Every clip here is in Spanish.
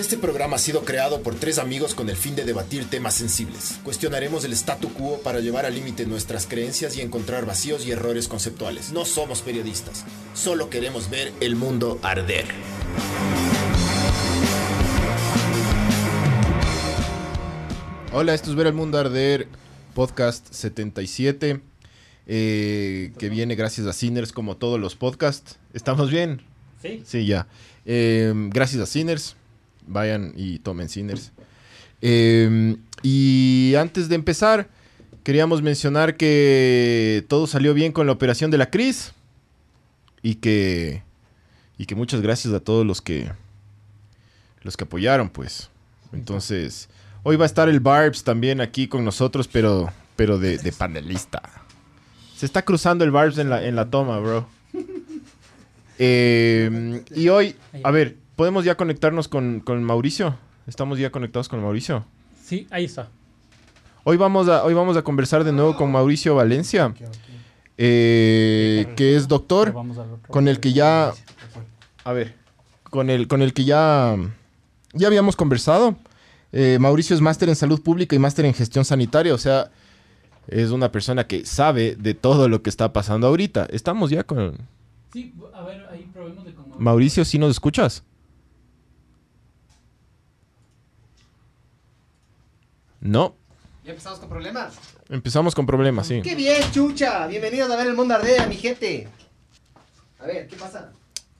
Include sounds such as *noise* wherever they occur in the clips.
Este programa ha sido creado por tres amigos con el fin de debatir temas sensibles. Cuestionaremos el statu quo para llevar al límite nuestras creencias y encontrar vacíos y errores conceptuales. No somos periodistas, solo queremos ver el mundo arder. Hola, esto es Ver el Mundo Arder, podcast 77, eh, que viene gracias a Sinners como todos los podcasts. ¿Estamos bien? Sí. Sí, ya. Eh, gracias a Sinners, vayan y tomen Sinners. Eh, y antes de empezar, queríamos mencionar que todo salió bien con la operación de la Cris y que, y que muchas gracias a todos los que, los que apoyaron, pues. Entonces... Hoy va a estar el Barbs también aquí con nosotros, pero, pero de, de panelista. Se está cruzando el Barbs en la, en la toma, bro. *laughs* Eh, y hoy, a ver, ¿podemos ya conectarnos con, con Mauricio? ¿Estamos ya conectados con Mauricio? Sí, ahí está. Hoy vamos a, hoy vamos a conversar de nuevo con Mauricio Valencia, eh, que es doctor, con el que ya... A ver, con el, con el que ya, ya habíamos conversado. Eh, Mauricio es máster en salud pública y máster en gestión sanitaria, o sea, es una persona que sabe de todo lo que está pasando ahorita. Estamos ya con... Sí, a ver, ahí probemos de cómo. Mauricio, ¿sí nos escuchas? No, Ya empezamos con problemas. empezamos con problemas, sí. ¡Qué bien, chucha! Bienvenidos a ver el mundo ardea, mi gente. A ver, ¿qué pasa?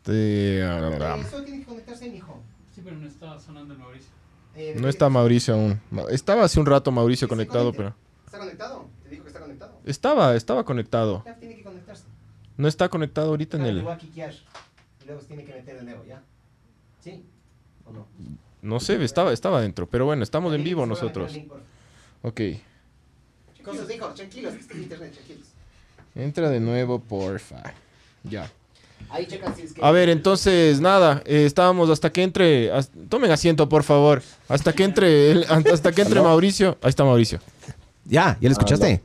Eh, Eso tiene que conectarse, mijo. Sí, pero no está sonando el Mauricio. Eh, no está Mauricio aún. Estaba hace un rato Mauricio conectado, pero... ¿Está conectado? Te dijo que está conectado. Estaba, estaba conectado. Ya tiene que conectarse. No está conectado ahorita en Claro, le el... voy a quiquear. Y luego se tiene que meter de nuevo, ¿ya? ¿Sí? ¿O no? No sé, estaba, estaba dentro, pero bueno, estamos en vivo nosotros. Ok. Tranquilos, hijo, tranquilos, que está en internet, tranquilos. Entra de nuevo, porfa. Ya. Ahí checan si es que... A ver, entonces, nada, eh, estábamos hasta que entre... tomen asiento, por favor. Hasta que entre, el- hasta que entre Mauricio. Ahí está Mauricio. Ya, ¿ya lo escuchaste?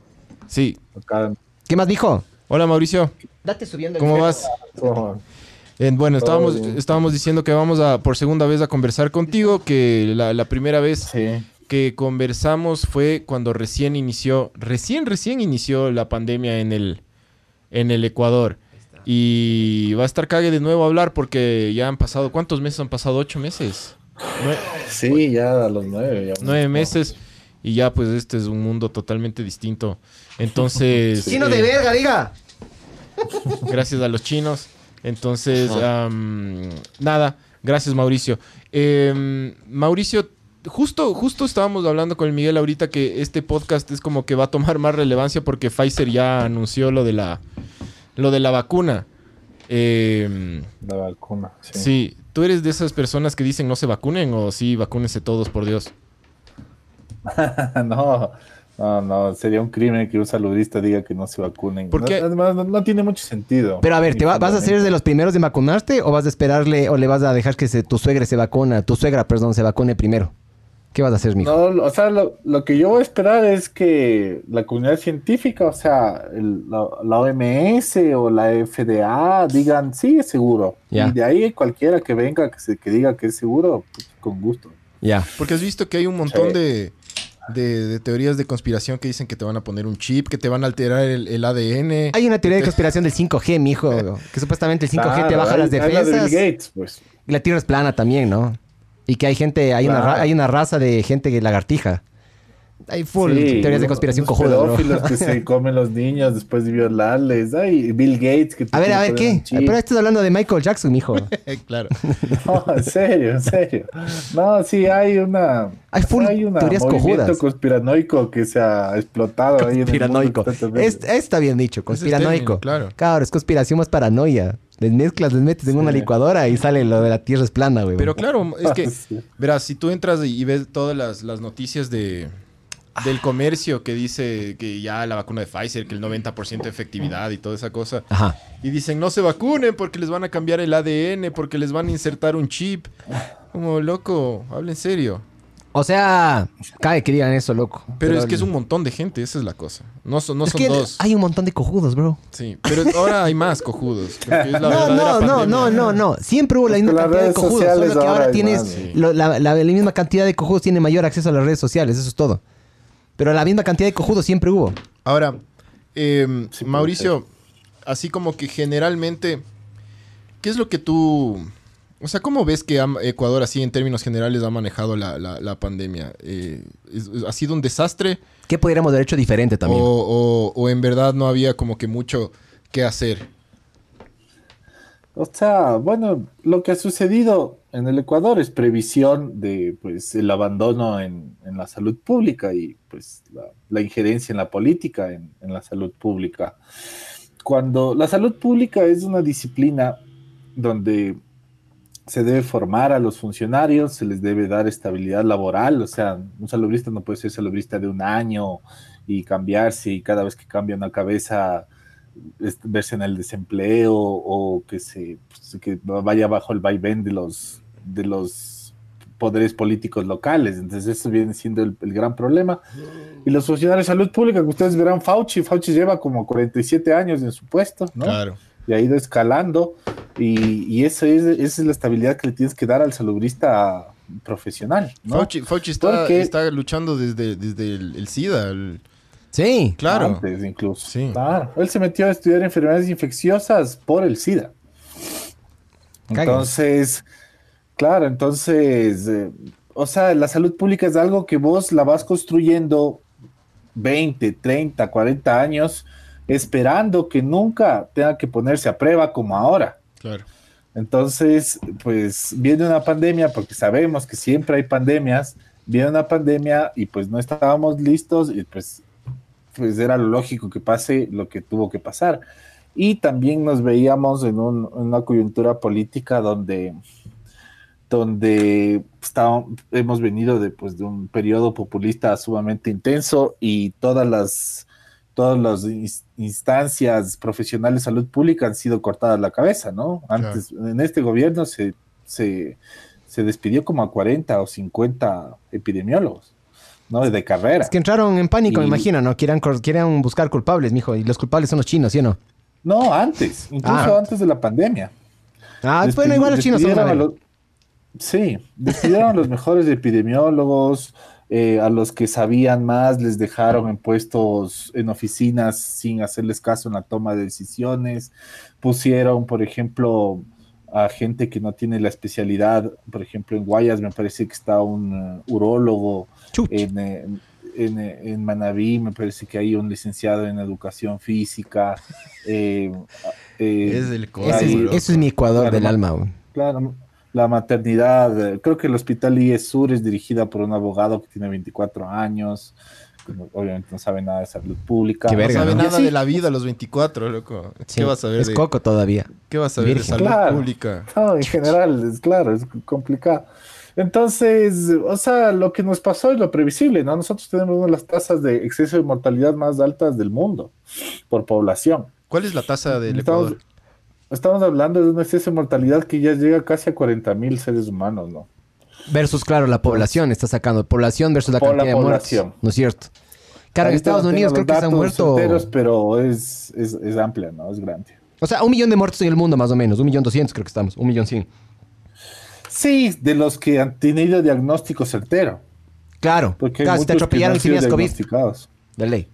Sí. Acá, ¿Qué más dijo? Hola, Mauricio. Date subiendo el ¿Cómo vas? Bueno, estábamos, diciendo que vamos a por segunda vez a conversar contigo, que la, la primera vez sí. que conversamos fue cuando recién inició, recién, recién inició la pandemia en el, en el Ecuador. Y va a estar cague de nuevo a hablar porque ya han pasado, ¿cuántos meses han pasado? ¿Ocho meses? Nue- Sí, ya a los nueve. Ya nueve meses. Y ya pues este es un mundo totalmente distinto. Entonces... *laughs* ¡Chino de eh, verga, diga! *laughs* gracias a los chinos. Entonces, nada, gracias Mauricio. Em, Mauricio, justo, justo estábamos hablando con el Miguel ahorita que este podcast es como que va a tomar más relevancia porque Pfizer ya anunció lo de la, lo de la vacuna. Em, La vacuna. Sí. sí, ¿tú eres de esas personas que dicen no se vacunen o sí, vacúnense todos, por Dios? *laughs* no, no, no. Sería un crimen que un saludista diga que no se vacunen. ¿Por No, qué? además, no, no tiene mucho sentido. Pero a ver, ¿te va- ¿vas a ser de los primeros de vacunarte o vas a esperarle o le vas a dejar que se- tu suegra se vacuna, tu suegra, perdón, se vacune primero? ¿Qué vas a hacer, mijo? No, o sea, lo, lo que yo voy a esperar es que la comunidad científica, o sea, el- la, la OMS o la FDA digan, sí, es seguro. Y de ahí cualquiera que venga que, se, que diga que es seguro, pues, con gusto. Ya. Porque has visto que hay un montón Sí. de, de- de teorías de conspiración que dicen que te van a poner un chip, que te van a alterar el, el ADN. Hay una teoría de conspiración del 5G, mijo, que supuestamente el 5G te baja hay- las hay la de Bill defensas. Gates, pues. Y la Tierra es plana también, ¿no? Y que hay gente, hay, una, ra- Claro. hay una raza de gente que lagartija. Hay full Sí, teorías de conspiración cojudas, pedófilos que se *laughs* comen los niños después de violarles. Ay, Bill Gates que A ver, a ver, ¿qué? Pero estás hablando de Michael Jackson, mijo. *laughs* claro. *laughs* No, en serio, en serio. No, sí hay una Hay full una teorías cojudas. conspiranoico que se ha explotado ahí en el Conspiranoico. Es- está bien dicho, conspiranoico. término, claro. Claro, es conspiración más paranoia. Les mezclas, les metes en una licuadora y sale lo de la tierra es plana, güey. Pero claro, es que, verás, si tú entras y y ves todas las, las noticias de, del comercio que dice que ya la vacuna de Pfizer, que el 90% de efectividad y toda esa cosa, Ajá. y dicen no se vacunen porque les van a cambiar el ADN, porque les van a insertar un chip. Como loco, habla en serio. O sea, cae que digan eso, loco. Pero, es que es un montón de gente, esa es la cosa. No, son- no Es son que dos. hay un montón de cojudos, bro. Sí, pero ahora hay más cojudos. porque es la *laughs* No, no, no, no, no, no. Siempre hubo la misma las cantidad de cojudos. Solo que ahora tienes más, sí. lo- la, la- la misma cantidad de cojudos tiene mayor acceso a las redes sociales. Eso es todo. Pero la misma cantidad de cojudos siempre hubo. Ahora, eh, Sí, puede Mauricio, así como que generalmente, ¿qué es lo que tú... O sea, ¿cómo ves que Ecuador así en términos generales ha manejado la, la- la pandemia? Eh, ¿Ha sido un desastre ¿Qué podríamos haber hecho diferente o, también? o- o en verdad no había como que mucho que hacer? O sea, bueno, lo que ha sucedido en el Ecuador es previsión de pues el abandono en, en la salud pública y pues la, injerencia en la política en, en la salud pública. Cuando la salud pública es una disciplina donde se debe formar a los funcionarios, se les debe dar estabilidad laboral, o sea, un salubrista no puede ser salubrista de un año y cambiarse y cada vez que cambia una cabeza verse en el desempleo o que se pues, que vaya bajo el vaivén de los de los poderes políticos locales. Entonces eso viene siendo el, el gran problema. Y los funcionarios de salud pública, que ustedes verán Fauci, Fauci lleva como 47 años en su puesto, ¿no? Claro. y ha ido escalando y, y eso es, esa es la estabilidad que le tienes que dar al salubrista profesional, ¿no? Fauci, Fauci está, Porque- está luchando desde, desde el, el SIDA. el- Sí. claro. Antes incluso. Sí. Claro. Él se metió a estudiar enfermedades infecciosas por el SIDA. Entonces, claro, entonces, eh, o sea, la salud pública es algo que vos la vas construyendo 20, 30, 40 años esperando que nunca tenga que ponerse a prueba como ahora. Claro. Entonces, pues viene una pandemia, porque sabemos que siempre hay pandemias, viene una pandemia y pues no estábamos listos y pues, pues era lo lógico que pase lo que tuvo que pasar. Y también nos veíamos en, un- en una coyuntura política donde, donde estábamos- hemos venido de, pues, de un periodo populista sumamente intenso y todas las, todas las ins- instancias profesionales de salud pública han sido cortadas la cabeza, ¿no? Antes, en este gobierno se, se, se despidió como a 40 o 50 epidemiólogos, ¿no? De carrera. Es que entraron en pánico, me imagino, ¿no? Quieran, quieran buscar culpables, mijo. Y los culpables son los chinos, ¿sí o no? No, antes, incluso Ah. antes de la pandemia. Ah, bueno, igual los chinos son los- Sí, despidieron a los mejores epidemiólogos, eh, a los que sabían más, les dejaron en puestos en oficinas sin hacerles caso en la toma de decisiones. Pusieron, por ejemplo, a gente que no tiene la especialidad, por ejemplo, en Guayas me parece que está un eh, urólogo, en, eh, en, en Manabí me parece que hay un licenciado en educación física. eh, eh, Es el eso es mi Ecuador Claro, del ma- alma. Claro, la maternidad, eh, creo que el Hospital IES Sur es dirigida por un abogado que tiene 24 años, que no- obviamente no sabe nada de salud pública. Qué No verga, sabe ¿no? nada Y así, de la vida a los 24, loco. Sí, ¿Qué vas a ver Es de, coco todavía. ¿qué vas a ver de salud Claro. pública? No, en general, es claro, es complicado. Entonces, o sea, lo que nos pasó es lo previsible, ¿no? Nosotros tenemos una de las tasas de exceso de mortalidad más altas del mundo por población. ¿Cuál es la tasa del Ecuador? Estamos hablando de un exceso de mortalidad que ya llega casi a 40 mil seres humanos, ¿no? Versus, claro, la población está sacando. Población versus la Por la cantidad de muertos. ¿No es cierto? Claro, en Estados Unidos creo que se han muerto... pero es, es, es amplia, ¿no? Es grande. O sea, un millón de muertos en el mundo más o menos. Un millón doscientos creo que estamos. Un millón cien. Sí, de los que han tenido diagnóstico certero. Claro. Porque claro, si te atropellaron tenías COVID. diagnosticados. De ley.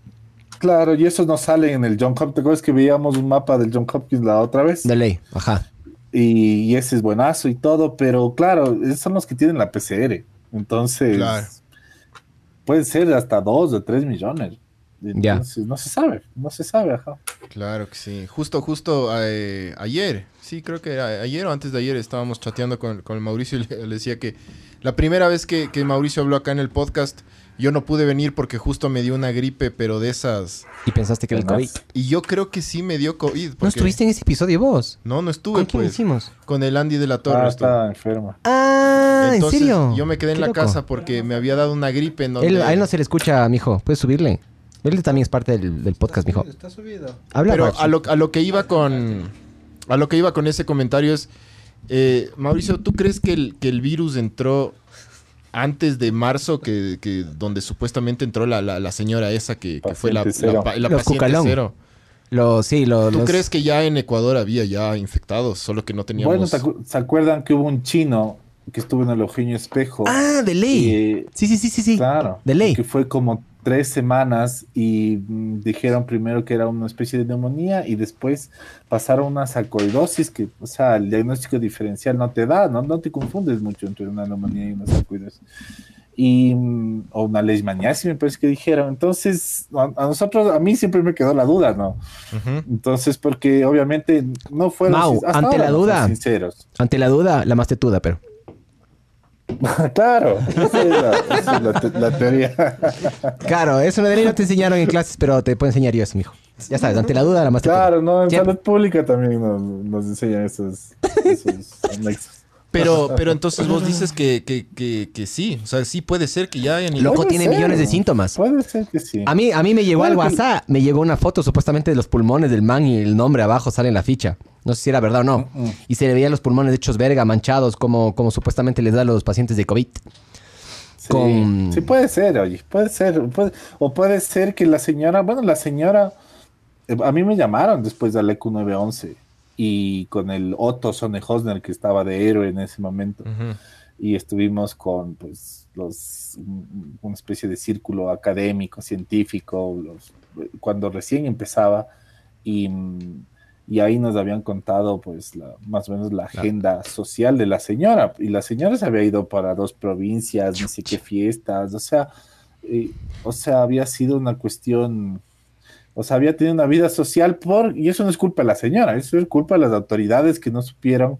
Claro, y eso no sale en el John Hopkins. ¿Te acuerdas que veíamos un mapa del John Hopkins la otra vez? De ley. Ajá. Y, y ese es buenazo y todo, pero claro, esos son los que tienen la PCR. Entonces, Claro. pueden ser hasta dos o tres millones. Ya. Entonces, no se sabe, no se sabe, ajá. Claro que sí. Justo, justo eh, ayer, sí, creo que era ayer o antes de ayer estábamos chateando con, con el Mauricio y le, le decía que la primera vez que, que Mauricio habló acá en el podcast, yo no pude venir porque justo me dio una gripe, pero de esas. Y pensaste que era el COVID. ¿No Y yo creo que sí me dio COVID. porque- estuviste en ese episodio vos? No, no estuve, ¿Con quién pues. hicimos? Con el Andy de la Torre. Ah, estuve. está enferma. Ah, ¿en Entonces, serio? Yo me quedé en la loco. casa porque me había dado una gripe en donde... Él- a él no se le escucha, mijo. Puedes subirle. Él también es parte del, del podcast, mijo. Está subido. Habla, Pero a lo, a lo que iba con. A lo que iba con ese comentario es. eh, Mauricio, ¿tú crees que el, que el virus entró antes de marzo, que, que donde supuestamente entró la, la, la señora esa que, que fue la, Paciente la, la Los paciente Cucalón. cero. Los, sí, lo- ¿Tú los... crees que ya en Ecuador había ya infectados, solo que no teníamos... Bueno, ¿te acu- ¿se acuerdan que hubo un chino que estuvo en el Eugenio Espejo? Ah, de ley. Eh, Sí, sí, sí, sí, sí. Claro. De ley. Que fue como tres semanas y mm, dijeron primero que era una especie de neumonía y después pasaron una sarcoidosis que, o sea, el diagnóstico diferencial no te da, no, no te confundes mucho entre una neumonía y una sarcoidosis. Y, mm, o una leishmaniasis me parece que dijeron. Entonces, a, a nosotros, a mí siempre me quedó la duda, ¿no? Entonces, porque obviamente no fueron Mau, ante ahora la duda. sinceros. Ante la duda, la más tetuda, pero. *laughs* claro, esa es la, esa es la te- la teoría. *laughs* Claro, eso de ley no te enseñaron en clases, pero te puedo enseñar yo eso, mijo. Ya sabes, ante la duda, la más. Claro, no, en Siempre. salud pública también nos, nos enseñan esos, esos *laughs* anexos. Pero, pero entonces vos dices que, que, que, que sí, o sea, sí puede ser que ya hayan... Loco tiene ser, millones de síntomas. Puede ser que sí. A mí, a mí me llegó al WhatsApp, me llegó una foto supuestamente de los pulmones del man y el nombre abajo sale en la ficha. No sé si era verdad o no. Mm, mm. Y se le veían los pulmones hechos verga, manchados, como, como supuestamente les da a los pacientes de COVID. Sí, con- sí puede ser, oye, puede ser. puede- o puede ser que la señora, bueno, la señora, eh, a mí me llamaron después del EQ 911 y con el Otto Sonne Hosner que estaba de héroe en ese momento. Ujú. y estuvimos con pues los un- una especie de círculo académico científico los- cuando recién empezaba. Y, y ahí nos habían contado pues la- más o menos la agenda social de la señora. Y la señora se había ido para dos provincias no sé qué fiestas. O sea eh, o sea había sido una cuestión o sea había tenido una vida social por y eso no es culpa de la señora eso es culpa de las autoridades que no supieron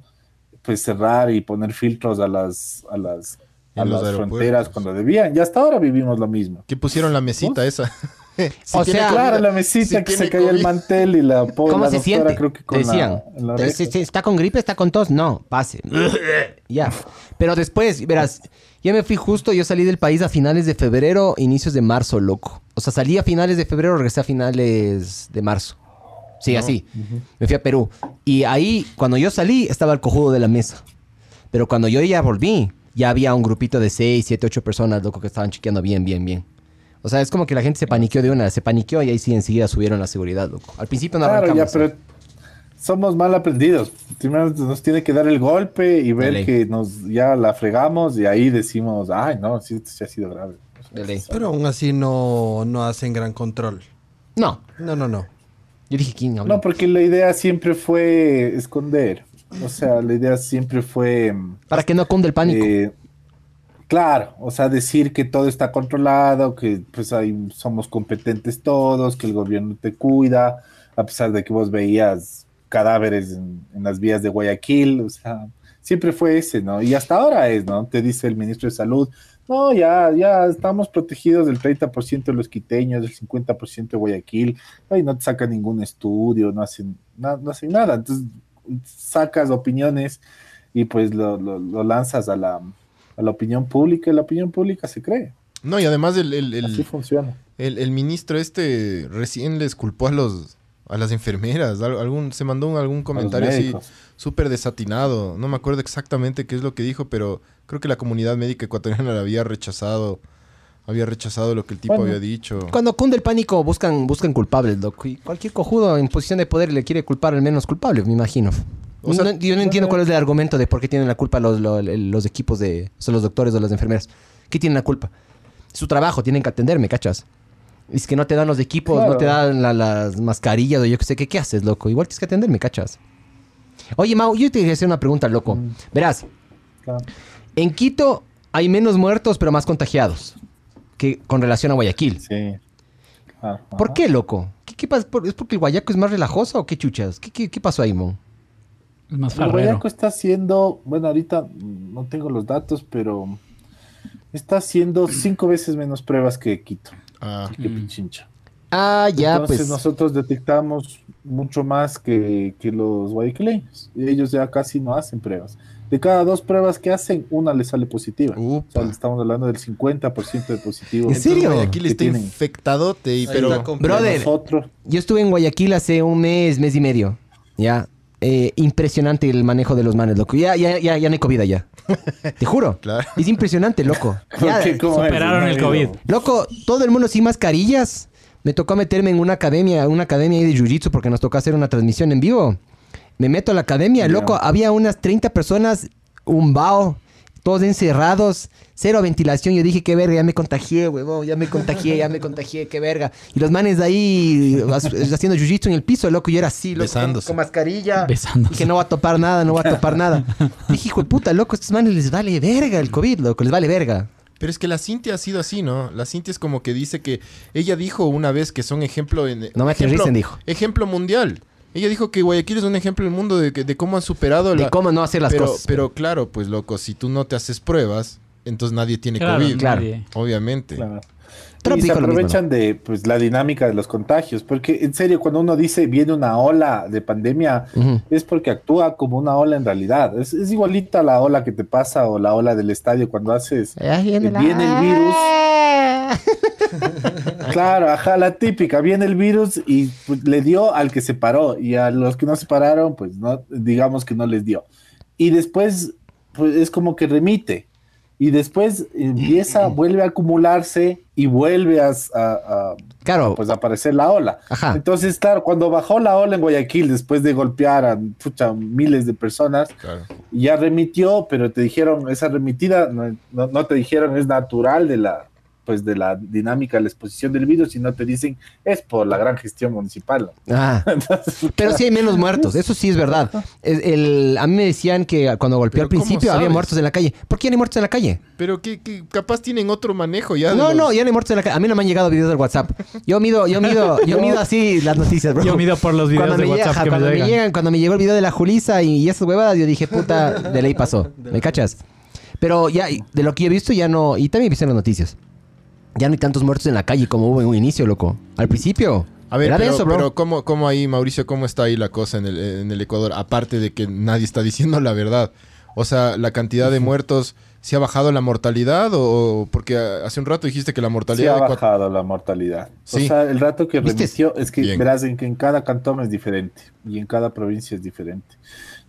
pues cerrar y poner filtros a las a las a las fronteras cuando debían. Y hasta ahora vivimos lo mismo. Que pusieron la mesita esa. *laughs* Si O tiene sea, Claro, la mesita si que se caía el mantel y la po- ¿Cómo la se siente? creo que con Te la- decían. en la "Eh, oreja. si- si ¿Está con gripe? ¿Está con tos? No, pase. *laughs* ya. Pero después, verás, ya me fui justo, yo salí del país a finales de febrero, inicios de marzo, loco. O sea, salí a finales de febrero, regresé a finales de marzo. Sí, así. Me fui a Perú. Y ahí, cuando yo salí, estaba el cojudo de la mesa. Pero cuando yo ya volví, ya había un grupito de 6, 7, 8 personas, loco, que estaban chequeando bien, bien, bien. O sea, es como que la gente se paniqueó de una, se paniqueó y ahí sí enseguida subieron la seguridad, loco. Al principio no Claro, ya, pero somos mal aprendidos. Primero nos tiene que dar el golpe y ver que nos ya la fregamos y ahí decimos, ay, no, sí, esto sí ha sido grave. Pero aún así no, no hacen gran control. No, No, no, no. yo dije, ¿quién habló? No, porque la idea siempre fue esconder. O sea, la idea siempre fue... Para que no cunde el pánico. Eh, claro, o sea, decir que todo está controlado, que pues ahí somos competentes todos, que el gobierno te cuida, a pesar de que vos veías cadáveres en, las vías de Guayaquil, o sea, siempre fue ese, ¿no? Y hasta ahora es, ¿no? Te dice el ministro de Salud, no, ya, ya estamos protegidos del 30% de los quiteños, del 50% de Guayaquil, ahí no te sacan ningún estudio, no hacen, na- no hacen nada, entonces sacas opiniones y pues lo- lo lanzas a la, a la opinión pública y la opinión pública se cree. No, y además el, el, el- Así funciona. el- el ministro este recién les culpó a los a las enfermeras. al- Algún, se mandó un- algún comentario así súper desatinado. No me acuerdo exactamente qué es lo que dijo, pero creo que la comunidad médica ecuatoriana la había rechazado. Había rechazado lo que el tipo Bueno. había dicho. Cuando cunde el pánico, buscan, buscan culpables, loco. Y cualquier cojudo en posición de poder le quiere culpar al menos culpable, me imagino. O sea, No- yo no entiendo cuál es el argumento de por qué tienen la culpa los, los, los equipos de... O sea, los doctores o las enfermeras. ¿Qué tienen la culpa? Su trabajo, tienen que atenderme, ¿cachas? Es que no te dan los equipos, no te dan la- las mascarillas o yo qué sé qué. ¿Qué haces, loco? Igual tienes que atenderme, ¿cachas? Oye, Mau, yo te quería hacer una pregunta, loco. Verás, Claro. en Quito hay menos muertos, pero más contagiados que con relación a Guayaquil. Sí. Claro. ¿Por qué, loco? ¿Qué, qué ¿Es porque el guayaco es más relajoso o qué chuchas? ¿Qué, qué, qué pasó ahí, Mon? Es más. Guayaco está haciendo, bueno, ahorita no tengo los datos, pero está haciendo cinco veces menos pruebas que Quito, Ah, que Mm. Pichincha. Ah, ya, Entonces pues. nosotros detectamos mucho más que, que los guayaquileños. Ellos ya casi no hacen pruebas. De cada dos pruebas que hacen, una le sale positiva. O upa. sea, estamos hablando del 50% de positivo. ¿En serio? Guayaquil está tienen. infectadote, pero Brother, Nosotros, yo estuve en Guayaquil hace un mes, mes y medio. Ya. Eh, impresionante el manejo de los manes, loco. Ya, ya, ya, ya no hay COVID allá. *laughs* Te juro. Claro. Es impresionante, loco. *laughs* Ya, superaron el COVID. Loco, todo el mundo sin mascarillas. Me tocó meterme en una academia, una academia ahí de jiu-jitsu porque nos tocó hacer una transmisión en vivo. Me meto a la academia, Ya. loco, había unas 30 personas, un bao, todos encerrados, cero ventilación. Yo dije, qué verga, ya me contagié, huevón, ya me contagié, ya me contagié, qué verga. Y los manes ahí has- haciendo jiu-jitsu en el piso, loco, yo era así, loco, con, Besándose. con mascarilla. Besándose. Dije, no va a topar nada, no va a topar nada. *laughs* Dije, hijo de puta, loco, estos manes les vale verga el COVID, loco, les vale verga. Pero es que la Cintia ha sido así, ¿no? La Cintia es como que dice que ella dijo una vez que son ejemplo en No me ejemplo, dijo. ejemplo mundial. Ella dijo que Guayaquil es un ejemplo del mundo de, que- de cómo han superado De la cómo no hacer las pero, cosas. Pero claro, pues loco, si tú no te haces pruebas, entonces nadie tiene Claro, COVID. Claro. Obviamente. Claro. Y se aprovechan de pues la dinámica de los contagios, porque en serio cuando uno dice viene una ola de pandemia es porque actúa como una ola en realidad. Es, es igualita a la ola que te pasa o la ola del estadio cuando haces la- viene el virus. *laughs* Claro, ajá, la típica, viene el virus y pues, le dio al que se paró y a los que no se pararon, pues no, digamos que no les dio. Y después, pues es como que remite. Y después *clears throat* empieza, vuelve a acumularse y vuelve a, a- a, Claro, pues, a aparecer la ola. Ajá. Entonces, claro, cuando bajó la ola en Guayaquil, después de golpear a pucha, miles de personas, Claro. ya remitió, pero te dijeron, esa remitida, no, no- no te dijeron es natural de la, pues de la dinámica de la exposición del virus, sino te dicen es por la gran gestión municipal. Ah, *laughs* Entonces, pero sí hay menos *laughs* muertos, eso sí es verdad. El- a mí me decían que cuando golpeó al ¿cómo principio había muertos en la calle. ¿Por qué ya no hay muertos en la calle? Pero que, que capaz tienen otro manejo ya. No, los- no, ya no hay muertos en la calle. A mí no me han llegado videos del WhatsApp. Yo mido, yo mido, yo mido así las noticias, bro. Yo mido por los videos Cuando de llega- WhatsApp que me cuando me llegan. llegan, cuando me llegó el video de la Julisa y, y esas huevadas, yo dije, puta, de ley pasó. *laughs* ¿Me cachas? Pero ya, de lo que he visto, ya no. Y también he visto en las noticias. Ya no hay tantos muertos en la calle como hubo en un inicio, loco. Al principio. A ver, era pero, denso, bro. pero ¿cómo, cómo ahí, Mauricio, cómo está ahí la cosa en el, en el Ecuador? Aparte de que nadie está diciendo la verdad. O sea, la cantidad de muertos, ¿se ha bajado la mortalidad? O porque hace un rato dijiste que la mortalidad... ha de Ecua- bajado la mortalidad. Sí. O sea, el rato que ¿Viste? remitió es que Bien. verás en que en cada cantón es diferente y en cada provincia es diferente,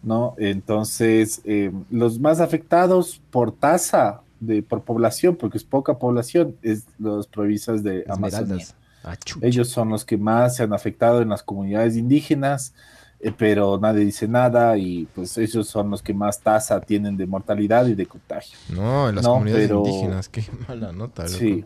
¿no? Entonces, eh, los más afectados por tasa de por población, porque es poca población, es los provincias de. Esmeraldas. Ah. Ellos son los que más se han afectado en las comunidades indígenas, eh, pero nadie dice nada y pues ellos son los que más tasa tienen de mortalidad y de contagio. No, en las No, comunidades pero- indígenas. Qué *laughs* mala nota, loco. Sí.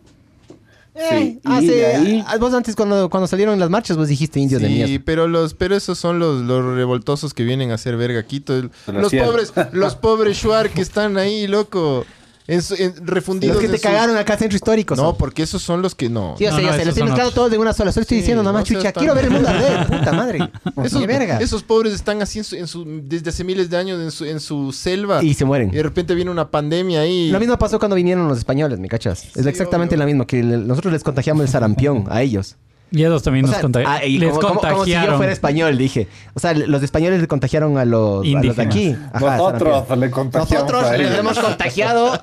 Eh, Sí, hace- ahí- vos antes cuando, cuando salieron las marchas, vos dijiste indios de Sí, mierda. pero los, pero esos son los, los revoltosos que vienen a hacer verga Quito. Los sí, pobres, los *laughs* pobres Shuar que están ahí, loco. En su- en- refundidos. Los que en te sus- cagaron acá al centro histórico. No, porque esos son los que no. Sí, o No, sea, no, ya sé, esos lo estoy son mezclando otros. todos de una sola. Solo estoy Sí, diciendo nomás, no seas chucha. tan- Quiero ver el mundo arder, *laughs* puta madre. Esos, Qué verga. esos pobres están así en su, en su- desde hace miles de años en su, en su selva. Y se mueren. Y de repente viene una pandemia ahí. Lo mismo pasó cuando vinieron los españoles, ¿me cachas? Es Sí, exactamente obvio. lo mismo, que le- nosotros les contagiamos el sarampión a ellos. Y ellos también O nos sea, contagi- ah, y les como, como- como si yo contagiaron. fuera español, dije. O sea, los españoles le contagiaron a los, a los de Indígenas. aquí. Ajá, Nosotros le contagiamos Nosotros les hemos contagiado.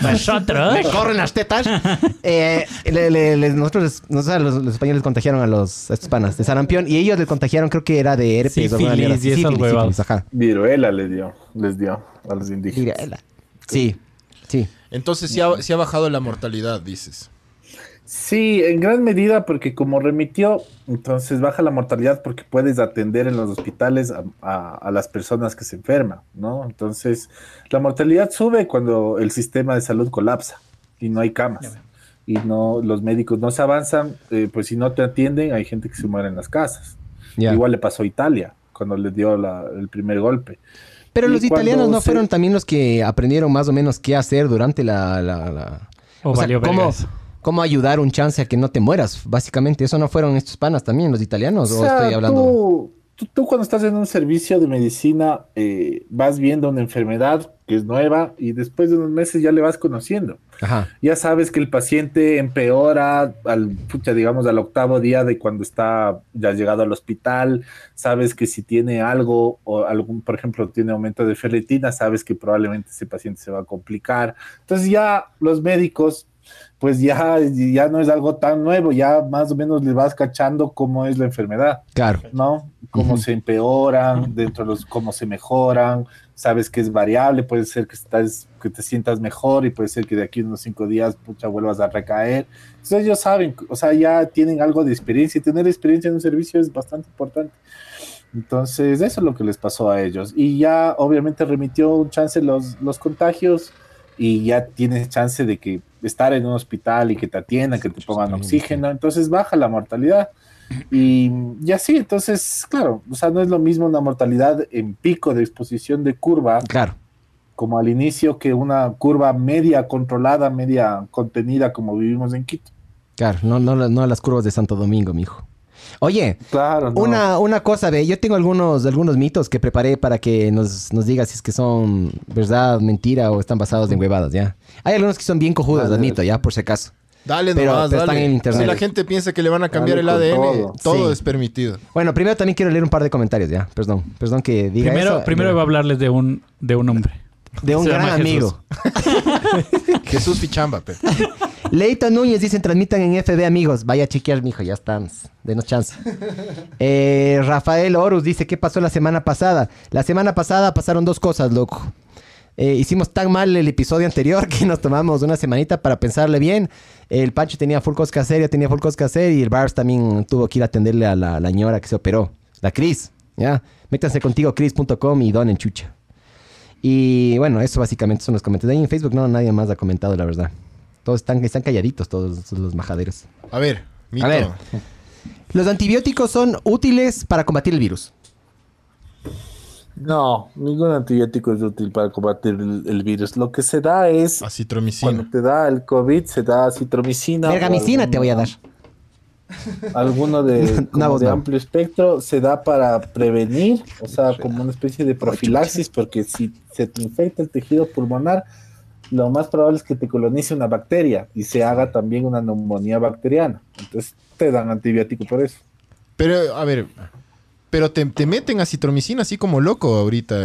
Nosotros. Me corren las tetas. Eh, le- le- le- nosotros, les- los, los españoles contagiaron a los a estos panas de sarampión y ellos le contagiaron, creo que era de herpes o alguna Sífilis mierda y esas Sífilis, sífilis. Viruela le dio, les dio a los indígenas. Viruela. Sí, sí. Entonces sí ha, sí ha bajado la mortalidad, dices. Sí, en gran medida porque como remitió, entonces baja la mortalidad porque puedes atender en los hospitales a, a- a las personas que se enferman, ¿no? Entonces, la mortalidad sube cuando el sistema de salud colapsa y no hay camas y no los médicos no se avanzan, eh, pues si no te atienden hay gente que se muere en las casas. Igual le pasó a Italia cuando le dio la- el primer golpe. Pero Y los italianos no se- fueron también los que aprendieron más o menos qué hacer durante la... la- la- O o sea, valió cómo, vergas. Cómo ayudar un chance a que no te mueras. Básicamente, ¿eso no fueron estos panas también, los italianos? ¿O, sea, estoy hablando...? Tú, tú- tú cuando estás en un servicio de medicina eh, vas viendo una enfermedad que es nueva y después de unos meses ya le vas conociendo. Ajá. Ya sabes que el paciente empeora al, pucha, digamos, al octavo día de cuando está ya llegado al hospital. Sabes que si tiene algo o algún, por ejemplo, tiene aumento de ferritina, sabes que probablemente ese paciente se va a complicar. Entonces ya los médicos, pues ya, ya no es algo tan nuevo, ya más o menos le vas cachando cómo es la enfermedad. Claro. ¿no? cómo Ujú. se empeoran, dentro de los cómo se mejoran, sabes que es variable, puede ser que estás, que te sientas mejor y puede ser que de aquí a unos cinco días pucha vuelvas a recaer. Entonces ellos saben, o sea, ya tienen algo de experiencia y tener experiencia en un servicio es bastante importante. Entonces, eso es lo que les pasó a ellos. Y ya obviamente remitió un chance los, los contagios y ya tienes chance de que estar en un hospital y que te atiendan, que te pongan oxígeno, entonces baja la mortalidad. Y, y así, entonces, claro, o sea, no es lo mismo una mortalidad en pico de exposición de curva Claro. como al inicio que una curva media controlada, media contenida como vivimos en Quito. Claro, no, no, no las curvas de Santo Domingo, mijo. Oye, Claro, no. una, una cosa, ve, yo tengo algunos, algunos mitos que preparé para que nos, nos digas si es que son verdad, mentira o están basados en huevadas, ¿ya? Hay algunos que son bien cojudos, Dale, admito, ya, por si acaso. Dale Pero- nomás, pero están dale. en internet. Si la gente piensa que le van a cambiar Dale el ADN, todo. todo, Sí. es permitido. Bueno, primero también quiero leer un par de comentarios, ¿ya? Perdón, perdón que diga Primero, eso. primero voy a hablarles de un, de un hombre. De un se gran llama Jesús. amigo. *laughs* Jesús Fichamba, pe. Leito Núñez dicen, transmitan en FB, amigos. Vaya a chequear, mijo, ya están. Denos chance. Eh, Rafael Horus dice, ¿qué pasó la semana pasada? La semana pasada pasaron dos cosas, loco. Eh, hicimos tan mal el episodio anterior *laughs* que nos tomamos una semanita para pensarle bien. El Pancho tenía full cosas que hacer, yo tenía full cosas que hacer y el Bars también tuvo que ir a atenderle a la, la ñora que se operó. La Cris, ¿ya? Métanse contigo, cris.com y donen chucha. Y bueno, eso básicamente son los comentarios. Ahí en Facebook no, nadie más ha comentado, la verdad. Todos están, están calladitos, todos los majaderos. A ver, mito. ver. Los antibióticos son útiles para combatir el virus. No, ningún antibiótico es útil para combatir el, el virus. Lo que se da es, cuando Acitromicina. te da el COVID, se da citromicina. o Vergamicina te voy a dar. Alguno de, *laughs* como No, vos de no. amplio espectro se da para prevenir, o sea, como una especie de profilaxis, porque si se te infecta el tejido pulmonar, lo más probable es que te colonice una bacteria y se haga también una neumonía bacteriana. Entonces te dan antibiótico por eso. Pero, a ver, pero te, te meten acitromicina así como loco ahorita.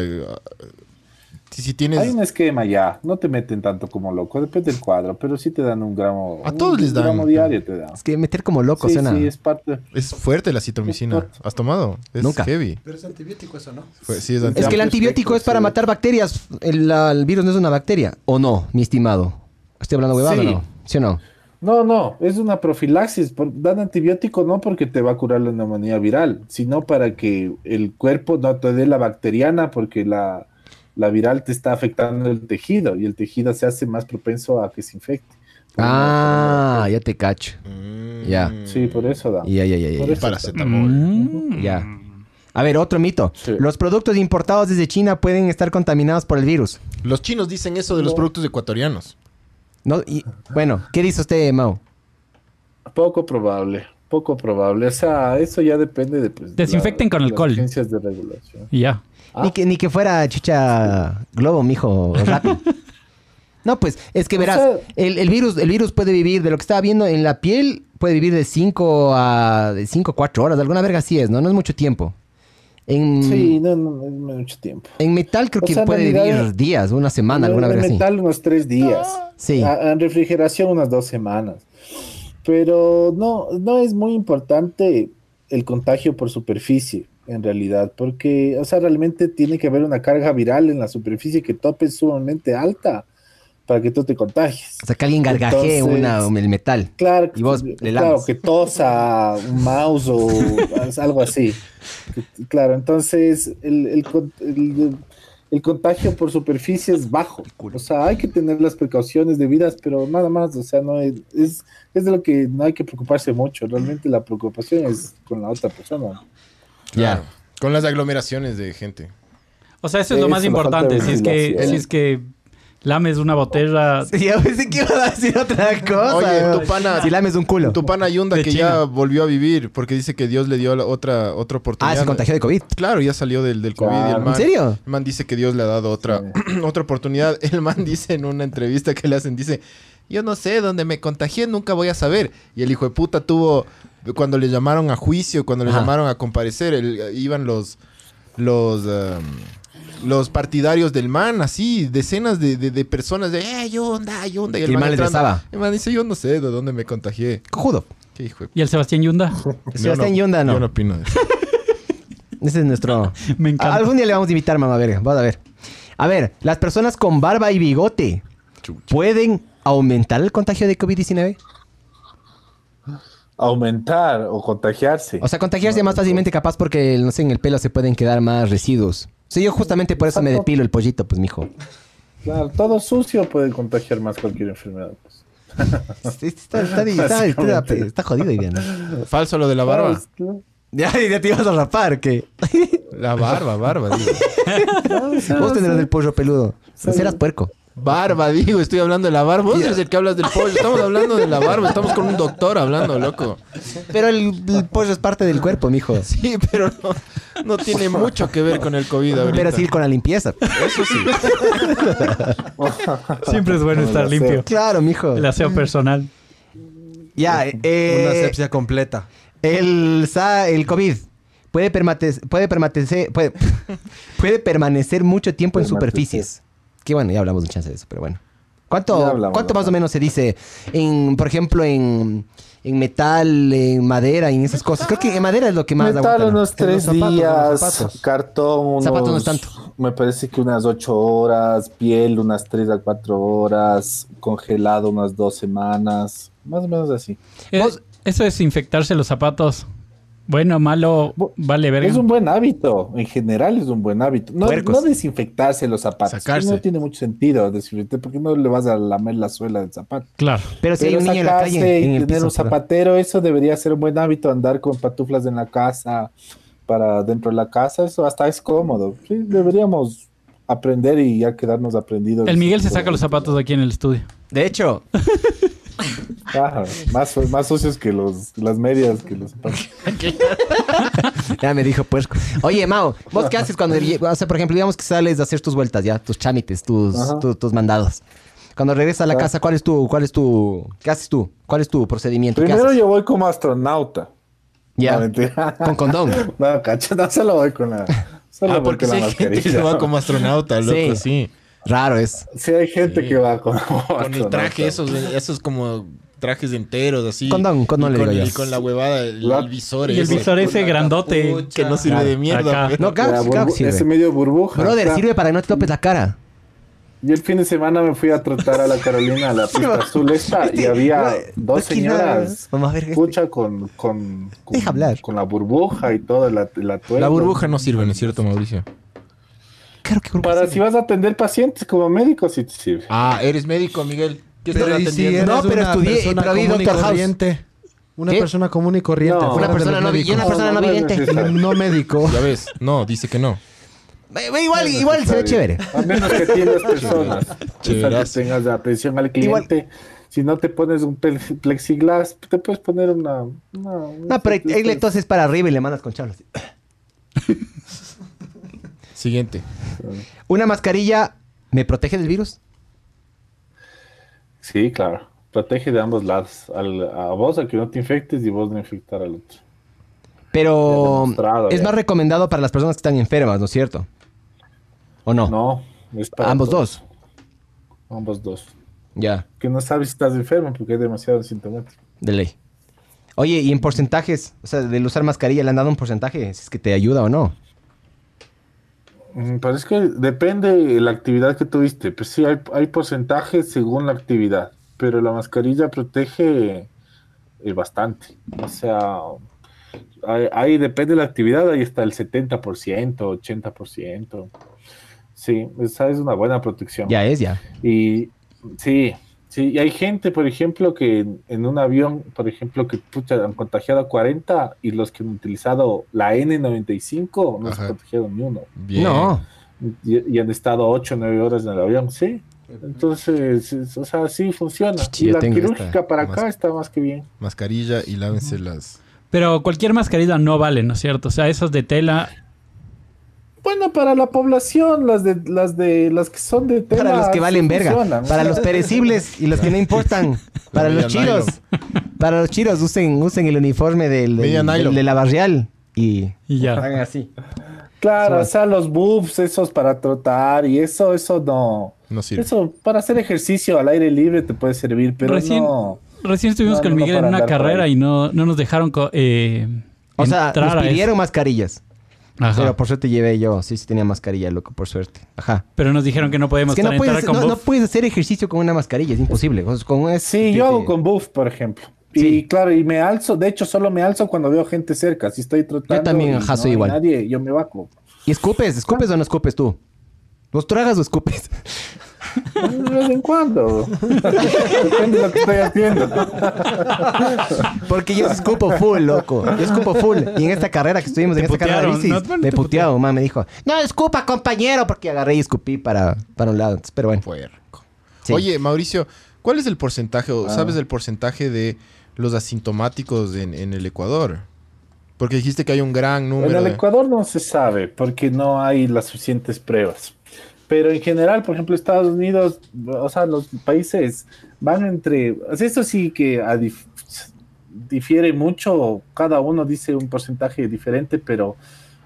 Si, si tienes... Hay un esquema ya, no te meten tanto como loco, depende del cuadro, pero sí te dan un gramo. A todos un les dan. gramo diario te dan. Es que meter como loco Sí, suena. sí, es parte. Es fuerte la acitromicina. Es ¿Has tomado? Es Nunca. heavy. Pero es antibiótico eso, ¿no? Sí, es Es que el antibiótico es para matar bacterias. El, la- el virus no es una bacteria. ¿O no, mi estimado? ¿Estoy hablando huevado Sí. o no? ¿Sí o no? No, no, es una profilaxis. Dan antibiótico no porque te va a curar la neumonía viral, sino para que el cuerpo no te dé la bacteriana porque la, la viral te está afectando el tejido y el tejido se hace más propenso a que se infecte. Ah, ya te cacho. Mm. Ya. Sí, por eso da. Ya, ya, ya, ya, Por ya. eso Paracetamol. Mm. Ya. A ver, otro mito. Sí. Los productos importados desde China pueden estar contaminados por el virus. Los chinos dicen eso de los productos ecuatorianos. No, y, bueno, ¿qué dice usted, Mau? Poco probable, poco probable. O sea, eso ya depende de... pues, Desinfecten con las alcohol. agencias de regulación. Y ya. Ah. Ni, que, ni que fuera chicha globo, mijo, *laughs* rápido. No, pues es que O verás, sea- el, el virus, el virus puede vivir, de lo que estaba viendo en la piel, puede vivir de 5 a 5 4 horas, alguna verga así es, ¿no? No es mucho tiempo. En, Sí, no, no, no es mucho tiempo. en metal creo O que sea, en puede realidad- vivir días, una semana, alguna En verga así. metal unos tres días. Sí. A- en refrigeración unas dos semanas. Pero no, no es muy importante el contagio por superficie, en realidad, porque, o sea, realmente tiene que haber una carga viral en la superficie que tope sumamente alta para que tú te contagies. O sea, que alguien gargajee una, el metal. Claro, Y vos le claro, que tosa un mouse o *laughs* algo así. Claro, entonces el, el el- el contagio por superficie es bajo. O sea, hay que tener las precauciones debidas, pero nada más, o sea, no es, es de lo que no hay que preocuparse mucho. Realmente la preocupación es con la otra persona. Claro. Con las aglomeraciones de gente. O sea, eso es lo más importante. Si es que, si es que lames una botella Sí, ya pensé que iba a decir otra cosa. Oye, tu pana- Si lames un culo. Tu pana Yunda De que China. ya volvió a vivir porque dice que Dios le dio la otra, otra Ah, oportunidad. se contagió de COVID. Claro, ya salió del, del COVID. y el man, ¿En serio? El man dice que Dios le ha dado otra, *clears throat* otra oportunidad. El man dice en una entrevista que le hacen, dice, yo no sé, dónde me contagié nunca voy a saber. Y el hijo de puta tuvo, cuando le llamaron a juicio, cuando le Ajá. llamaron a comparecer, el- iban los, los, um, los partidarios del man, así, decenas de, de- de personas de, eh, Yunda, Yunda. Y el man les entrando. El man dice, yo no sé de dónde me contagié. Cojudo. Qué hijo de y el Sebastián Yunda. *laughs* Yo Sebastián Yunda, no. Yo no opino de eso. *laughs* Ese es nuestro... *laughs* Me encanta. Algún día le vamos a invitar, mamá verga. Vamos a ver. A ver, las personas con barba y bigote pueden aumentar el contagio de COVID-19. Aumentar o contagiarse. O sea, contagiarse más fácilmente capaz porque, no sé, en el pelo se pueden quedar más residuos. Sí, yo justamente por eso me depilo el pollito, pues, mijo. Claro, todo sucio puede contagiar más cualquier enfermedad. pues. *laughs* Está, está, está, está, jodido ¿no? Falso lo de la barba. Ya, ya te ibas a rapar, que La barba, barba, vos tendrás el pollo peludo. Serás puerco. Barba, *laughs* digo, estoy hablando de la barba. Vos eres el que hablas del pollo. Estamos hablando de la barba. Estamos con un doctor hablando, loco. Pero el, el pollo es parte del cuerpo, mijo. *laughs* Sí, pero no, no tiene mucho que ver con el COVID ahorita. Pero sí con la limpieza. Eso sí. *laughs* Siempre es bueno estar limpio. Claro, mijo. El aseo personal. Ya, Una eh, asepsia completa. el, sa- el COVID puede, permanecer puede, permanecer puede, puede permanecer mucho tiempo en superficies. Que bueno, ya hablamos de chance de eso, pero bueno. ¿Cuánto, hablamos, ¿cuánto más o menos se dice, en, por ejemplo, en, en metal, en madera y en esas cosas? Creo que en madera es lo que más Metal aguanta, ¿no? unos tres zapatos, días, zapatos. cartón unos... Zapatos no es tanto. Me parece que unas ocho horas, piel unas tres a cuatro horas, congelado unas dos semanas, más o menos así. Eh, Eso es infectarse los zapatos. Bueno, malo, vale verga. Es un buen hábito, en general es un buen hábito. No, Puercos. no desinfectarse los zapatos, Sacarse. no tiene mucho sentido desinfectar, porque no le vas a lamer la suela del zapato. Claro. Pero si hay Pero un niño en la calle, y tener piso, un zapatero, eso debería ser un buen hábito, andar con pantuflas en la casa, para dentro de la casa, eso hasta es cómodo. Sí, deberíamos aprender y ya quedarnos aprendidos. El Miguel se saca los zapatos aquí en el estudio. De hecho, *laughs* Ajá, más, más sucios que los, las medias que los *laughs* ya me dijo puerco. Oye, Mao, ¿vos qué haces cuando, o sea, por ejemplo, digamos que sales a hacer tus vueltas ya, tus chámites, tus, tu- tus mandados? Cuando regresas a la Ah. casa, ¿cuál es tu, cuál es tu, qué haces tú? ¿Cuál es tu procedimiento? ¿Qué Primero yo voy como astronauta. Ya, No, con condón. No, cacho, no, solo voy con la. Solo Ah, porque si la hay gente que mascarilla. va como astronauta, loco, Sí. sí. Raro es. Sí, hay gente Sí. que va con. Con el traje, esos, esos como trajes enteros, así. Condón, condón Y le con, digo yo. y con la huevada, el, La- el visor Y el ese, visor ese grandote. que no sirve de mierda. Acá. No, que burbu- ese medio burbuja. Brother, sirve para que no te topes la cara. Y el fin de semana me fui a trotar a la Carolina, a la *laughs* pista azul esta, y había dos señoras. Vamos a ver. este. Escucha con, con, con, Deja hablar. con la burbuja y toda la, la tuerca. La burbuja no sirve, ¿no es cierto, Mauricio? Claro que Para si vas a atender pacientes como médico, sí te sirve. Ah, eres médico, Miguel. ¿Qué estás Pero ¿y si atendiendo? eres No, pero una estudié, persona pero vi común y Doctor House. corriente? Una ¿Qué? persona común y corriente. No. Una persona no médicos. una persona no vidente. necesario. No médico. Ya ves, no, dice que no. Igual, igual se ve chévere. A menos que tienes *laughs* personas. Que tengas atención al cliente. Si no te pones un plexiglas, te puedes poner una. una- No, pero ahí le toses para arriba y le mandas con charlos. *laughs* Siguiente. ¿Una mascarilla me protege del virus? Sí, claro. Protege de ambos lados. Al- a vos, a que no te infectes y vos no infectar al otro. Pero es ya. más recomendado para las personas que están enfermas, ¿no es cierto? ¿O no? No, es para Ambos todos. dos. Ambos dos. Ya, Que no sabes si estás enfermo porque es demasiado sintomático. de ley. Oye, y en porcentajes, o sea, del usar mascarilla, ¿le han dado un porcentaje? Si es que te ayuda o no. Mm, Pero es que depende de la actividad que tuviste. Pues sí, hay, hay porcentajes según la actividad, pero la mascarilla protege eh, bastante. O sea, ahí, ahí depende de la actividad, ahí está el 70%, 80%. Sí, esa es una buena protección. Ya es, ya. Y sí, sí, y hay gente, por ejemplo, que en, en un avión, por ejemplo, que pucha, han contagiado a 40 y los que han utilizado la N95 no se Ajá. han contagiado ni uno. Bien. No. Y, y han estado 8 o 9 horas en el avión, sí. Entonces, es- o sea, sí funciona. Y la quirúrgica para acá está más que bien. Mascarilla y lávense las. Pero cualquier mascarilla no vale, ¿no es cierto? O sea, esas de tela. Bueno, para la población, las de las de las que son de tela, Para los que valen verga. funcionan. Para los perecibles y los que no importan. *laughs* Para los chiros. Para los chiros, usen, usen el uniforme del, Media del- nylon. de la barrial y Y ya. hagan así. Claro, o sea, los buffs, esos para trotar y eso, eso no. No sirve. Eso para hacer ejercicio al aire libre te puede servir, pero Recién- no. Recién estuvimos No, con no, no Miguel en para una andar por carrera ahí. y no, no nos dejaron co- eh, O sea, entrar nos a eso. pidieron mascarillas. Ajá. Pero por suerte llevé yo. Sí, sí tenía mascarilla, loco, por suerte. Ajá. Pero nos dijeron que no podemos Es que no entrar puedes, con no, puedes hacer ejercicio con una mascarilla, es imposible. Con, con es- Sí, te- yo hago con buff, por ejemplo. Y Sí. claro, y me alzo, de hecho, solo me alzo cuando veo gente cerca. Si estoy trotando también, y ajá, no soy igual. nadie, yo me vaco. ¿Y escupes? ¿Escupes o no escupes tú? ¿Vos tragas o escupes? *laughs* De vez en cuando. Depende de lo que estoy haciendo. Porque yo escupo full, loco. Yo escupo full. Y en esta carrera que estuvimos, en esta carrera de putearon, bicis, ¿no? Me te puteado, mamá me dijo, no, escupa, compañero, porque agarré y escupí para, para un lado. Pero bueno. Puerco. Sí. Oye, Mauricio, ¿cuál es el porcentaje, o Ah. sabes el porcentaje de los asintomáticos en, en el Ecuador? Porque dijiste que hay un gran En número. el de- Ecuador no se sabe porque no hay las suficientes pruebas. Pero en general, por ejemplo, Estados Unidos, o sea, los países van entre. o sea, Eso sí que a dif- difiere mucho, cada uno dice un porcentaje diferente, pero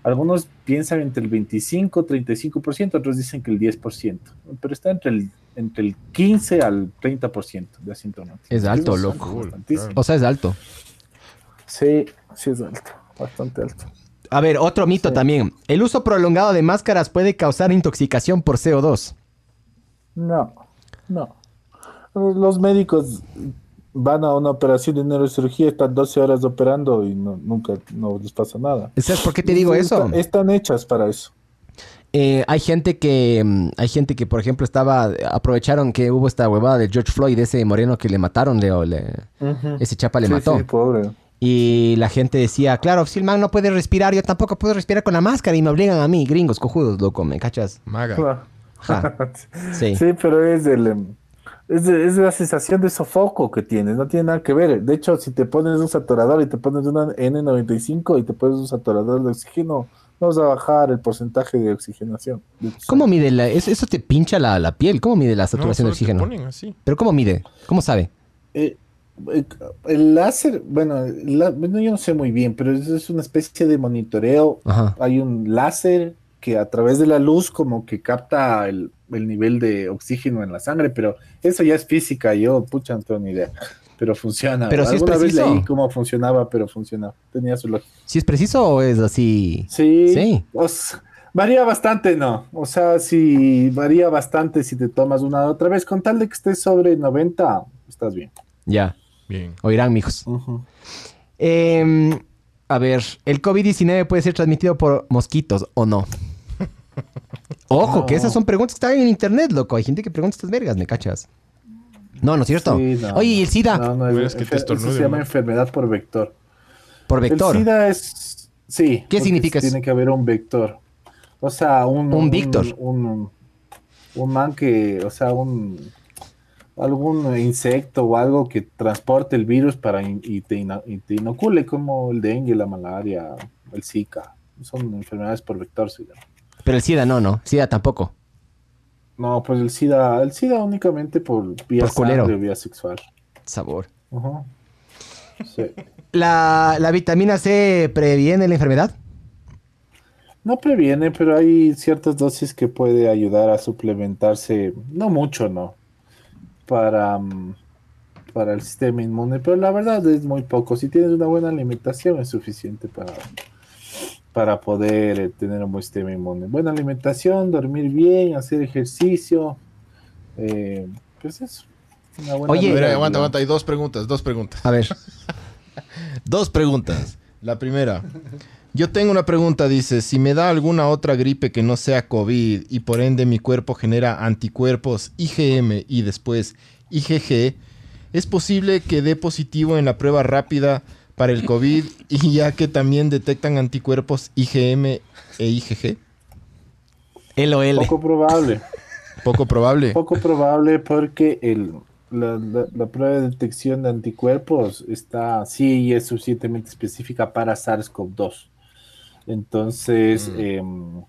algunos piensan entre el 25, 35%, otros dicen que el 10%, pero está entre el, entre el 15 al 30% de asintomáticos. Es alto, loco. O sea, es alto. Sí, sí es alto, bastante alto. A ver, otro mito Sí. también. El uso prolongado de máscaras puede causar intoxicación por CO2. No, no. Los médicos van a una operación de neurocirugía, están 12 horas operando y no, nunca no les pasa nada. ¿Sabes por qué te digo eso? Está- están hechas para eso. Eh, hay gente que, mm, hay gente que, por ejemplo, estaba, aprovecharon que hubo esta huevada de George Floyd, ese moreno que le mataron, Leo, le- ese chapa le Sí, mató. sí, pobre. Y la gente decía, claro, si el man no puede respirar, yo tampoco puedo respirar con la máscara y me obligan a mí, gringos, cojudos, loco, ¿me cachas? Maga. Ja, *laughs* sí. Sí, pero es el em, es, de- es la sensación de sofoco que tienes, no tiene nada que ver. De hecho, si te pones un saturador y te pones una N95 y te pones un saturador de oxígeno, no vas a bajar el porcentaje de oxigenación. ¿Cómo mide la, eso, eso te pincha la, la piel? ¿Cómo mide la No, saturación de solo te oxígeno? ponen así. ¿Pero cómo mide? ¿Cómo sabe? Eh, el láser, bueno, la- bueno, yo no sé muy bien, pero es, es una especie de monitoreo. Ajá. Hay un láser que a través de la luz como que capta el, el nivel de oxígeno en la sangre, pero eso ya es física, yo pucha no tengo ni idea, pero funciona. Pero sí es Alguna vez preciso. leí cómo funcionaba, pero funcionaba, tenía su lógica. ¿Si es preciso o es así? Sí, Sí. o s- varía bastante, ¿no? O sea, si varía bastante si te tomas una otra vez, con tal de que estés sobre 90, estás bien. Ya, Bien. oirán, mijos. Em, a ver, ¿el COVID-19 puede ser transmitido por mosquitos o no? *laughs* Ojo, que esas son preguntas que están en internet, loco. Hay gente que pregunta estas vergas, ¿me cachas? No, ¿no es cierto? Sí, no, Oye, ¿y el SIDA? No, no, es, que te eso se llama enfermedad por vector. Por vector. El SIDA es. Sí. ¿Qué significa eso? Tiene que haber un vector. O sea, un. Un Víctor. Un, un man que. O sea, un. Algún insecto o algo que transporte el virus para in- y, te y te inocule, como el dengue, la malaria, el Zika. Son enfermedades por vector, llama. Pero el SIDA no, ¿no? SIDA tampoco. No, pues el SIDA. El SIDA únicamente por vía Por sangre vía sexual. Sabor. Sí. ¿La, la vitamina C previene la enfermedad? No previene, pero hay ciertas dosis que puede ayudar a suplementarse, no mucho, ¿no? Para, para el sistema inmune, pero la verdad es muy poco. Si tienes una buena alimentación es suficiente para, para poder eh, tener un buen sistema inmune. Buena alimentación, dormir bien, hacer ejercicio, eh, pues eso. Una buena Oye, aguanta, aguanta. Hay dos preguntas, dos preguntas. A ver. *laughs* Dos preguntas. La primera. Yo tengo una pregunta, dice, si me da alguna otra gripe que no sea COVID y por ende mi cuerpo genera anticuerpos IgM y después IgG, ¿es posible que dé positivo en la prueba rápida para el COVID y *laughs* ya que también detectan anticuerpos IgM e IgG? LOL. Poco probable. Poco probable. Poco probable porque el, la, la- la prueba de detección de anticuerpos está, sí, y es suficientemente específica para SARS-CoV-2. Entonces, em,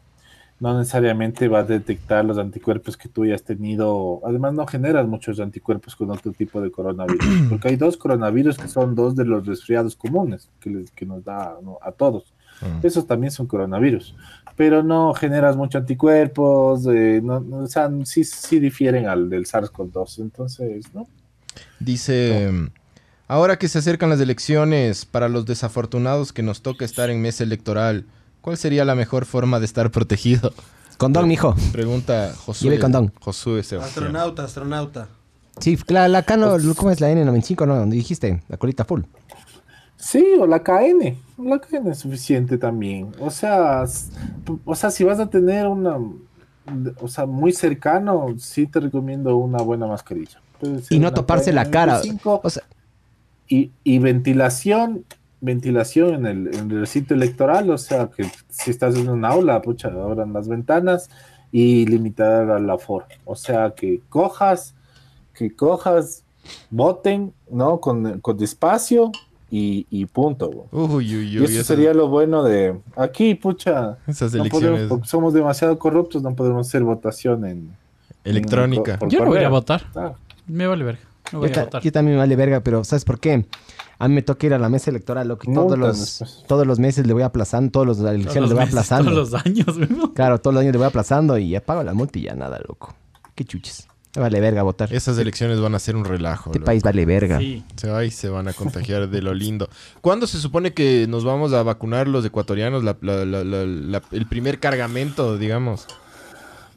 no necesariamente va a detectar los anticuerpos que tú hayas tenido. Además, no generas muchos anticuerpos con otro tipo de coronavirus, *clears throat* porque hay dos coronavirus que son dos de los resfriados comunes que, les- que nos da ¿no? a todos. Mm. Esos también son coronavirus, pero no generas muchos anticuerpos, eh, no, no, o sea, sí, sí difieren al del SARS-CoV-2, entonces, ¿no? Dice, ahora que se acercan las elecciones, para los desafortunados que nos toca estar en mesa electoral, ¿Cuál sería la mejor forma de estar protegido? Condón, mijo. Pregunta Josué. Lleve condón. Josué Sebastián. Astronauta, astronauta. Sí, la, la no, ¿cómo es la N95? No, donde dijiste, la colita full. Sí, o la KN. La KN es suficiente también. O sea, o sea, si vas a tener una, o sea, muy cercano, sí te recomiendo una buena mascarilla. Y no toparse la cara. KN95. O sea, y, y ventilación, ventilación en el, en el recinto electoral, o sea, que si estás en un aula, pucha, abran las ventanas y limitar al aforo. O sea, que cojas, que cojas, voten, ¿no? Con, con despacio y, y punto. güey. Uy, uy, Y uy. eso sería lo bueno de aquí, pucha. Esas No podemos, elecciones porque somos demasiado corruptos, no podemos hacer votación en electrónica. por Yo no voy a votar. Claro. Me vale verga. No voy yo, a ta- votar. yo también me vale verga, pero ¿sabes por qué? A mí me toca ir a la mesa electoral, lo que todos Multas los, después. todos los meses le voy aplazando, todos los Todos elecciones los le voy meses, aplazando. Todos los años, ¿no? Claro, todos los años le voy aplazando y ya pago la multa y ya nada, loco. Qué chuches. Me vale verga votar. Esas elecciones van a ser un relajo. Este loco. país vale verga. Sí. Se va y se van a contagiar de lo lindo. ¿Cuándo se supone que nos vamos a vacunar los ecuatorianos? La- la- la- la- la- el primer cargamento, digamos.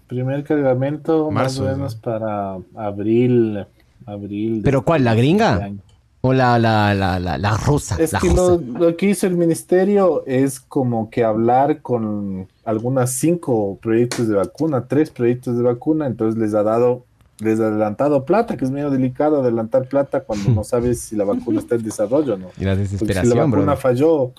Primer cargamento, Marzo, más o menos para abril. Abril ¿Pero cuál, la gringa? este año. O la, la, la, la, la rusa. Es la que lo, lo que hizo el ministerio es como que hablar con algunas cinco proyectos de vacuna, tres proyectos de vacuna, entonces les ha dado, les ha adelantado plata, que es medio delicado adelantar plata cuando *laughs* no sabes si la vacuna está en desarrollo o no. Y la Porque si la desesperación, bro. vacuna falló,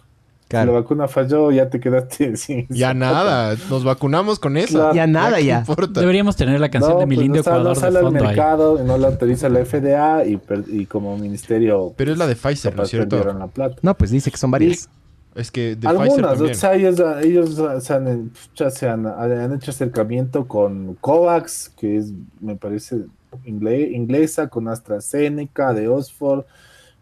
Claro. si la vacuna falló, ya te quedaste *laughs* sin. Ya nada, nos vacunamos con eso. Claro. Ya nada, ¿qué ya. Deberíamos tener la canción No, de mi pues lindo no sale, no Ecuador sale de al fondo mercado no la autoriza la FDA y, como ministerio Pero es la de Pfizer, ¿no es cierto? perdieron la plata. No, pues dice que son varias. Es que de Pfizer Algunas, también. o sea, ellos, ellos se, han, ya se han, han hecho acercamiento con COVAX, que es, me parece, ingle- inglesa, con AstraZeneca de Oxford,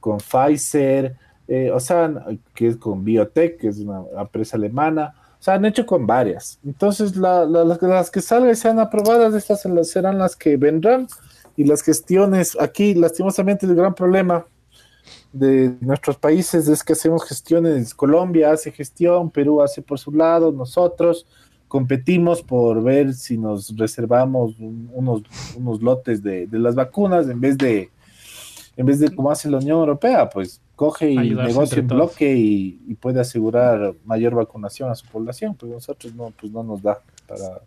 con Pfizer, eh, o sea, que es con Biotech, que es una empresa alemana. O sea, han hecho con varias. Entonces, la- la- las, que salgan y sean aprobadas, estas serán las que vendrán. Y las gestiones, aquí, lastimosamente, el gran problema de nuestros países es que hacemos gestiones, Colombia hace gestión, Perú hace por su lado, nosotros competimos por ver si nos reservamos un- unos, lotes de, de las vacunas en vez de en vez de como hace la Unión Europea, pues coge y negocia en bloque y, y puede asegurar mayor vacunación a su población, pues nosotros no, pues no nos da para.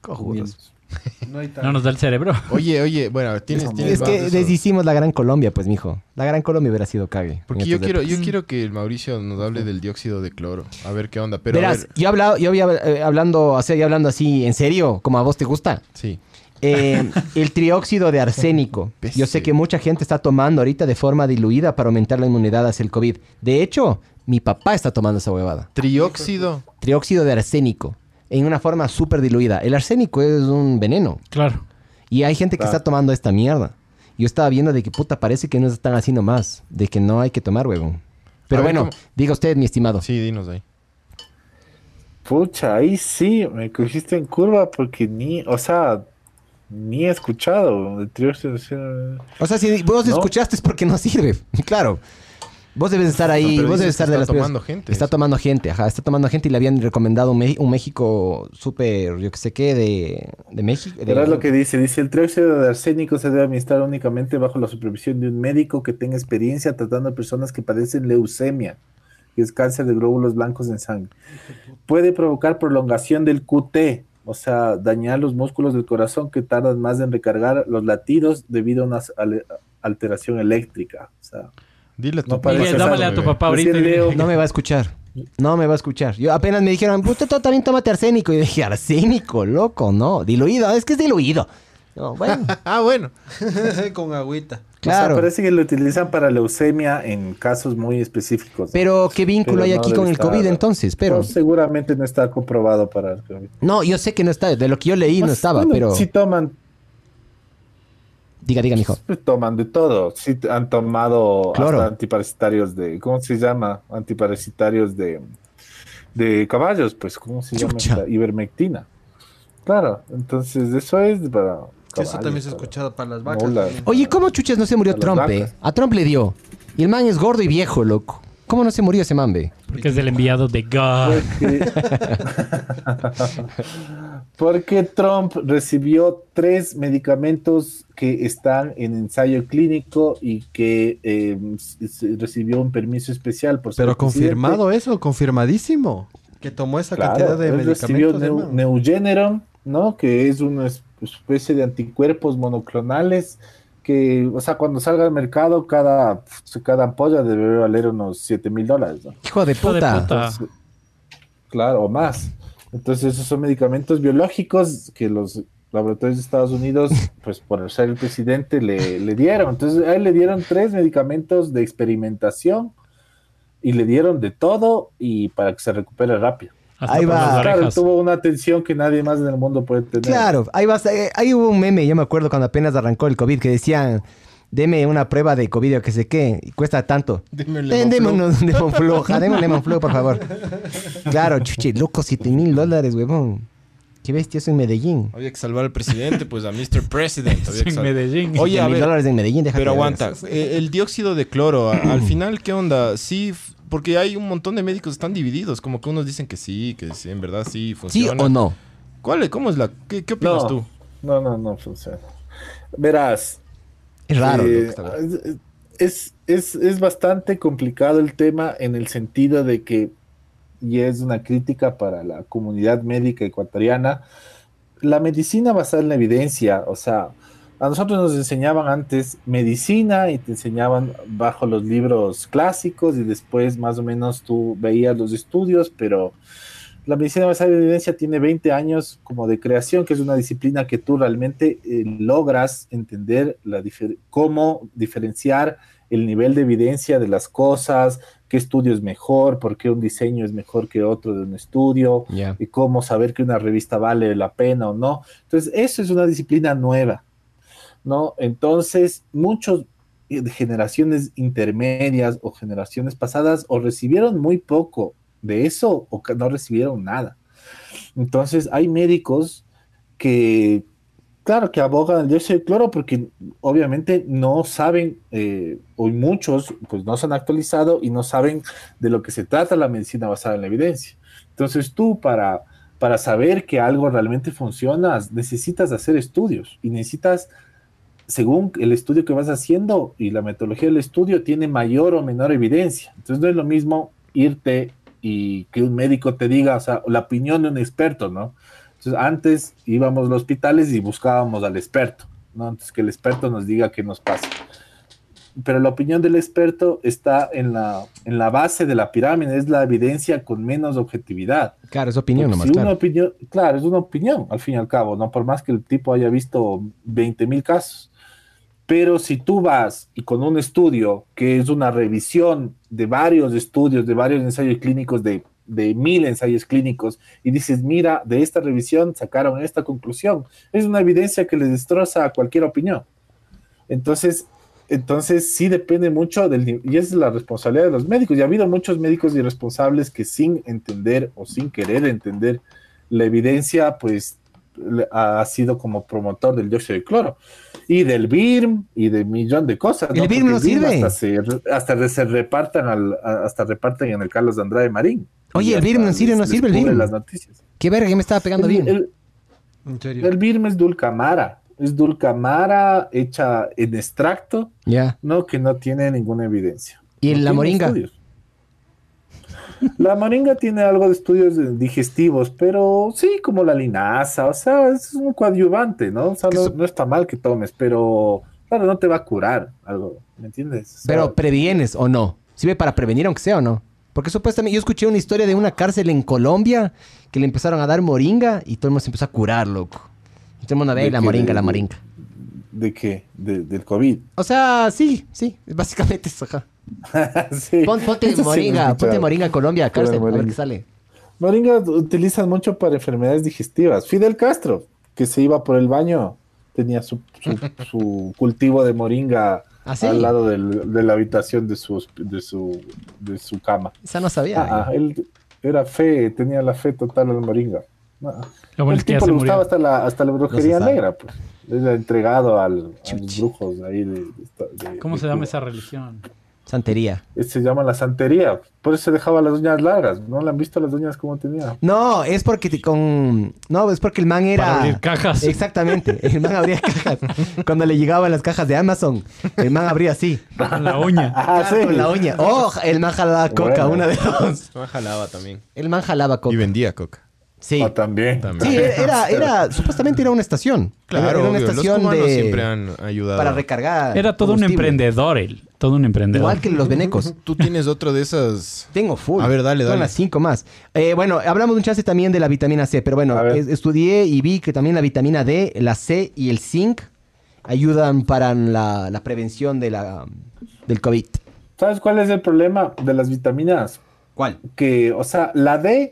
No hay No nos da el cerebro. *laughs* Oye, oye, bueno, tienes, tienes Es que deshicimos la Gran Colombia, pues, mijo. La Gran Colombia hubiera sido cague. Porque yo quiero, yo quiero que el Mauricio nos hable del dióxido de cloro. A ver qué onda. Pero a Verás, ver, yo, he hablado, yo había eh, hablando, o sea, hablando así, en serio, como a vos te gusta. sí. Eh, *laughs* el trióxido de arsénico. Yo sé que mucha gente está tomando ahorita de forma diluida para aumentar la inmunidad hacia el COVID. De hecho, mi papá está tomando esa huevada. Trióxido. Trióxido de arsénico. En una forma súper diluida. El arsénico es un veneno. Claro. Y hay gente que Claro. está tomando esta mierda. Yo estaba viendo de que puta parece que no están haciendo más. De que no hay que tomar, huevón. Pero ver, bueno, ¿cómo? diga usted, mi estimado. Sí, dinos ahí. Pucha, ahí sí, me cogiste en curva porque ni, o sea, ni he escuchado el trióxido de- O sea, si vos No. escuchaste es porque no sirve. *laughs* Claro. Vos debes estar ahí, No, vos debes estar de está las primeras- tomando gente. Está tomando gente, ajá, está tomando gente y le habían recomendado un, Me- un México súper, yo que sé qué, de, de México. de- Verás lo que dice, dice el trióxido de arsénico se debe administrar únicamente bajo la supervisión de un médico que tenga experiencia tratando a personas que padecen leucemia, que es cáncer de glóbulos blancos en sangre. Puede provocar prolongación del QT, o sea, dañar los músculos del corazón que tardan más en recargar los latidos debido a una alteración eléctrica. O sea, Dile a tu No papá. Miguel, a tu papá ahorita. No me va a escuchar. No me va a escuchar. Yo apenas me dijeron, usted to- también tómate arsénico. Y dije, arsénico, loco, no. Diluido, es que es diluido. No, bueno, *laughs* Ah, bueno. *laughs* Con agüita. Claro. o sea, parece que lo utilizan para leucemia en casos muy específicos. Pero, ¿qué vínculo Pero hay no aquí con el estar- COVID entonces? Pero, No, seguramente no está comprobado para el COVID. no, yo sé que no está. De lo que yo leí no Pues, estaba, bueno, pero... Sí toman, Diga, diga, mijo. pues, toman de todo. Sí han tomado Claro. hasta antiparasitarios de, ¿cómo se llama? Antiparasitarios de, de caballos, pues, ¿cómo se llama? Chucha. Ivermectina. Claro, entonces eso es para Eso también se ha para escuchado para las vacas. también. Oye, ¿cómo chuches no se murió A las Trump, eh? A Trump le dio. Y el man es gordo y viejo, loco. ¿Cómo no se murió ese mambe? Porque es del enviado de God. Porque, *laughs* porque Trump recibió tres medicamentos que están en ensayo clínico y que eh, s- recibió un permiso especial por ser Pero presidente. confirmado eso, confirmadísimo. Que tomó esa Claro, cantidad de él recibió medicamentos. Neu- hermano. Neugeneron, ¿no? Que es una es- especie de anticuerpos monoclonales que, o sea, cuando salga al mercado, cada, cada ampolla debe valer unos 7 mil dólares, ¿no? Hijo de puta. puta. Entonces, claro, o más. Entonces, esos son medicamentos biológicos que los laboratorios de Estados Unidos, pues por ser el presidente, le, le dieron. Entonces, a él le dieron tres medicamentos de experimentación y le dieron de todo y para que se recupere rápido. Hasta Ahí va. Claro, tuvo una atención que nadie más en el mundo puede tener. Claro, ahí vas. eh, ahí hubo un meme, yo me acuerdo cuando apenas arrancó el COVID, que decían, deme una prueba de COVID o que sé qué, y cuesta tanto. Deme un Lemon Flu, ja, deme un Lemon Flu, por favor. Claro, chuche, loco, 7 mil dólares, huevón. Qué bestia, eso en Medellín. Había que salvar al presidente, pues a Mr. President. había que en Medellín. Oye, a mil ver, dólares en Medellín, pero aguanta. eh, El dióxido de cloro, al final, ¿qué onda? Sí, porque hay un montón de médicos que están divididos. Como que unos dicen que sí, que sí, en verdad sí ¿Sí funciona. o no? ¿Cuál es? ¿Cómo es la? ¿Qué, qué opinas No. tú? No, no, no funciona. Verás, Es raro, eh, es, es, es bastante complicado el tema en el sentido de que, y es una crítica para la comunidad médica ecuatoriana, la medicina basada en la evidencia, o sea, a nosotros nos enseñaban antes medicina y te enseñaban bajo los libros clásicos y después más o menos tú veías los estudios, pero la medicina basada en evidencia tiene 20 años como de creación, que es una disciplina que tú realmente eh, logras entender la difer- cómo diferenciar el nivel de evidencia de las cosas, qué estudio es mejor, por qué un diseño es mejor que otro de un estudio, Ya. y cómo saber que una revista vale la pena o no. Entonces, eso es una disciplina nueva, ¿no? Entonces, muchos eh, generaciones intermedias o generaciones pasadas o recibieron muy poco de eso o no recibieron nada. Entonces, hay médicos que, claro, que abogan el dióxido de cloro porque obviamente no saben, eh, o muchos, pues no se han actualizado y no saben de lo que se trata la medicina basada en la evidencia. Entonces, tú para, para saber que algo realmente funciona, necesitas hacer estudios y necesitas según el estudio que vas haciendo y la metodología del estudio tiene mayor o menor evidencia. Entonces no es lo mismo irte y que un médico te diga, o sea, la opinión de un experto, ¿no? Entonces antes íbamos a los hospitales y buscábamos al experto, ¿no? Entonces que el experto nos diga qué nos pasa. Pero la opinión del experto está en la, en la base de la pirámide, es la evidencia con menos objetividad. Claro, es opinión Porque nomás, si una claro. opinión, claro, es una opinión, al fin y al cabo, ¿no? Por más que el tipo haya visto 20 mil casos. Pero si tú vas y con un estudio que es una revisión de varios estudios, de varios ensayos clínicos, de, de mil ensayos clínicos, y dices, mira, de esta revisión sacaron esta conclusión, es una evidencia que le destroza a cualquier opinión. Entonces, entonces sí depende mucho del y es la responsabilidad de los médicos. Y ha habido muchos médicos irresponsables que sin entender o sin querer entender la evidencia, pues ha sido como promotor del dióxido de cloro y del BIRM y de millón de cosas. ¿El BIRM no sirve? Hasta se, hasta se repartan al, hasta reparten en el Carlos de Andrade Marín. Oye, ¿el BIRM no sirve? les- ¿No sirve el BIRM? las noticias. Qué verga, ya me estaba pegando El, bien. el- En serio. el BIRM es dulcamara, es dulcamara hecha en extracto, Ya. no que no tiene ninguna evidencia. ¿Y No la moringa? estudios. La moringa tiene algo de estudios digestivos, pero sí, como la linaza, o sea, es un coadyuvante, ¿no? O sea, no, no está mal que tomes, pero claro, no te va a curar algo, ¿me entiendes? O sea, Pero previenes o no. ¿Sirve para prevenir aunque sea o no? Porque supuestamente yo escuché una historia de una cárcel en Colombia que le empezaron a dar moringa y todo el mundo se empezó a curar, loco. Y todo el mundo ve ¿De la qué? moringa, ¿De- la moringa. ¿De qué? De- del COVID. O sea, sí, sí, básicamente eso. ajá. *laughs* Sí. Pon- ponte Eso sí moringa, ponte moringa Colombia, cárcel, a ver moringa. qué sale. Moringa utilizan mucho para enfermedades digestivas. Fidel Castro, que se iba por el baño, tenía su, su- *laughs* su cultivo de moringa ¿Ah, sí? al lado del- de la habitación de su, de su, de su cama. Esa no sabía. Ah, ah, él era fe, tenía la fe total al moringa. Ah, Lo bueno el es que ya tipo le gustaba hasta la, hasta la brujería sabe. negra, pues. Era entregado al, a los brujos ahí de, de de- ¿Cómo de se llama esa religión? Santería. Se llama la santería. Por eso se dejaba las uñas largas. ¿No le han visto las uñas como tenía? No, es porque te- con. No, es porque el man era. Para abrir cajas. Exactamente. El man abría cajas. Cuando le llegaban las cajas de Amazon, el man abría así. Con la uña. Ah, Claro, Con la uña. O el man jalaba coca, Bueno. una de dos. Me jalaba también. El man jalaba coca. Y vendía coca. Sí. Ah, también. También. Sí, era, era, *laughs* supuestamente era una estación. Claro, era una obvio, estación los de, siempre han ayudado. para recargar. Era todo un emprendedor él. Todo un emprendedor. Igual que los venecos. Tú tienes otro de esas... Tengo full. A ver, dale, Son dale. las cinco más. Eh, bueno, hablamos un chance también de la vitamina C, pero bueno, estudié y vi que también la vitamina D, la C y el zinc ayudan para la, la prevención de la, del COVID. ¿Sabes cuál es el problema de las vitaminas? ¿Cuál? Que, o sea, la D